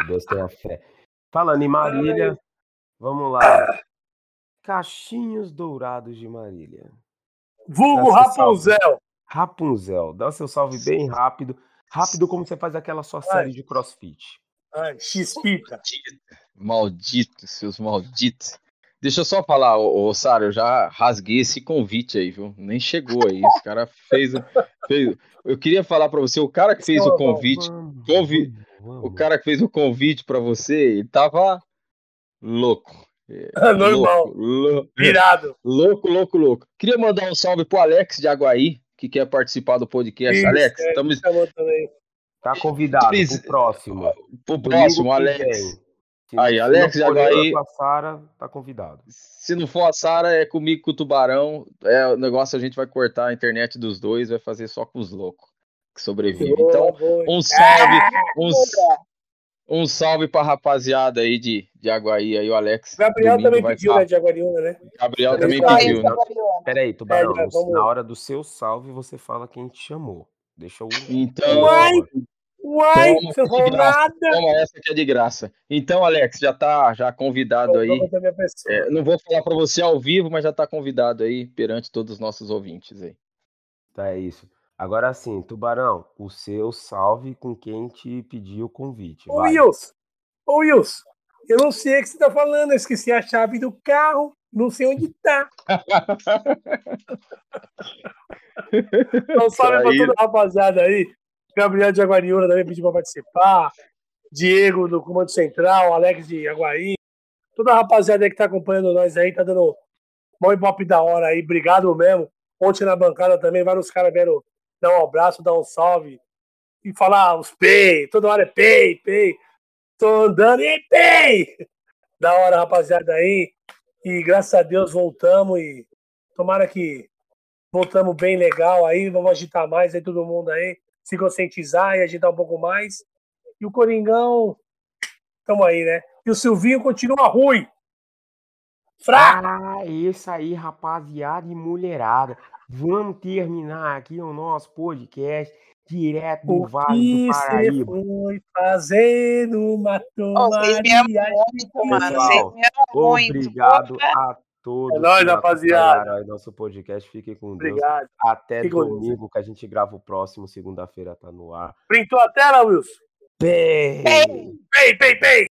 Deus tenha fé. Falando em Marília, vamos lá. Cachinhos dourados de Marília. Vulgo seu salve. Rapunzel. Rapunzel, dá o seu salve bem rápido. Rápido como você faz aquela sua série de crossfit. Ai, X-Pita. Malditos, seus malditos. Deixa eu só falar, ô, ô Sara, eu já rasguei esse convite aí, viu? Nem chegou aí. Esse cara fez, fez. Eu queria falar pra você, o cara que fez o convite, convi- o cara que fez o convite pra você, ele tava louco. É, Normal. Louco, Virado. louco, louco, louco. Queria mandar um salve pro Alex de Aguaí, que quer participar do podcast. Isso, Alex, é, também. Tá convidado pro próximo. pro próximo, Alex. Aí, Alex de Aguaí. eu com a Sara, tá convidado. Se não for a Sara, é comigo com o Tubarão. É, o negócio a gente vai cortar a internet dos dois, vai fazer só com os loucos que sobrevivem. Então, um salve, um, um salve pra rapaziada aí de, de Aguaí, aí o Alex. O Gabriel domingo também pediu, né, de Aguariúna, né? Gabriel também aí, pediu, né? Peraí, Tubarão, É, vamos- na hora do seu salve, você fala quem te chamou. Deixa eu. Então, Uai! Uai, Toma, você nada. toma essa que é de graça. Então, Alex, já tá já convidado aí. É, não vou falar pra você ao vivo, mas já tá convidado aí perante todos os nossos ouvintes aí. Tá, é isso. Agora sim, Tubarão, o seu salve com quem te pediu o convite. Ô, Vai. Wilson. Ô, Wilson. Eu não sei o que você tá falando. Eu esqueci a chave do carro. Não sei onde tá. Então, salve pra Aí. toda a rapaziada aí. Gabriel de Aguariúna também pediu pra participar. Diego do Comando Central, Alex de Aguaí. Toda a rapaziada aí que tá acompanhando nós aí, tá dando mó ibope da hora aí. Obrigado mesmo. Ontem na bancada também, vários caras vieram dar um abraço, dar um salve. E falar os pay. Toda hora é pay, pay. Tô andando e pay. Da hora, rapaziada aí. E graças a Deus voltamos e tomara que voltamos bem legal aí, vamos agitar mais aí todo mundo aí, se conscientizar e agitar um pouco mais. E o Coringão, tamo aí, né? E o Silvinho continua ruim. Fraco! Ah, isso aí, rapaziada e mulherada. Vamos terminar aqui o nosso podcast direto do O Vale do Paraíba. foi me amam tomaria? muito, mano. Pessoal, Vocês me amam muito. Obrigado a todos É nóis, rapaziada. nosso podcast. Fiquem com Deus. Obrigado. Até Fique Deus. domingo, que a gente grava o próximo. Segunda-feira tá no ar. Printou a tela, Wilson? Bem! Pei, pei, pei!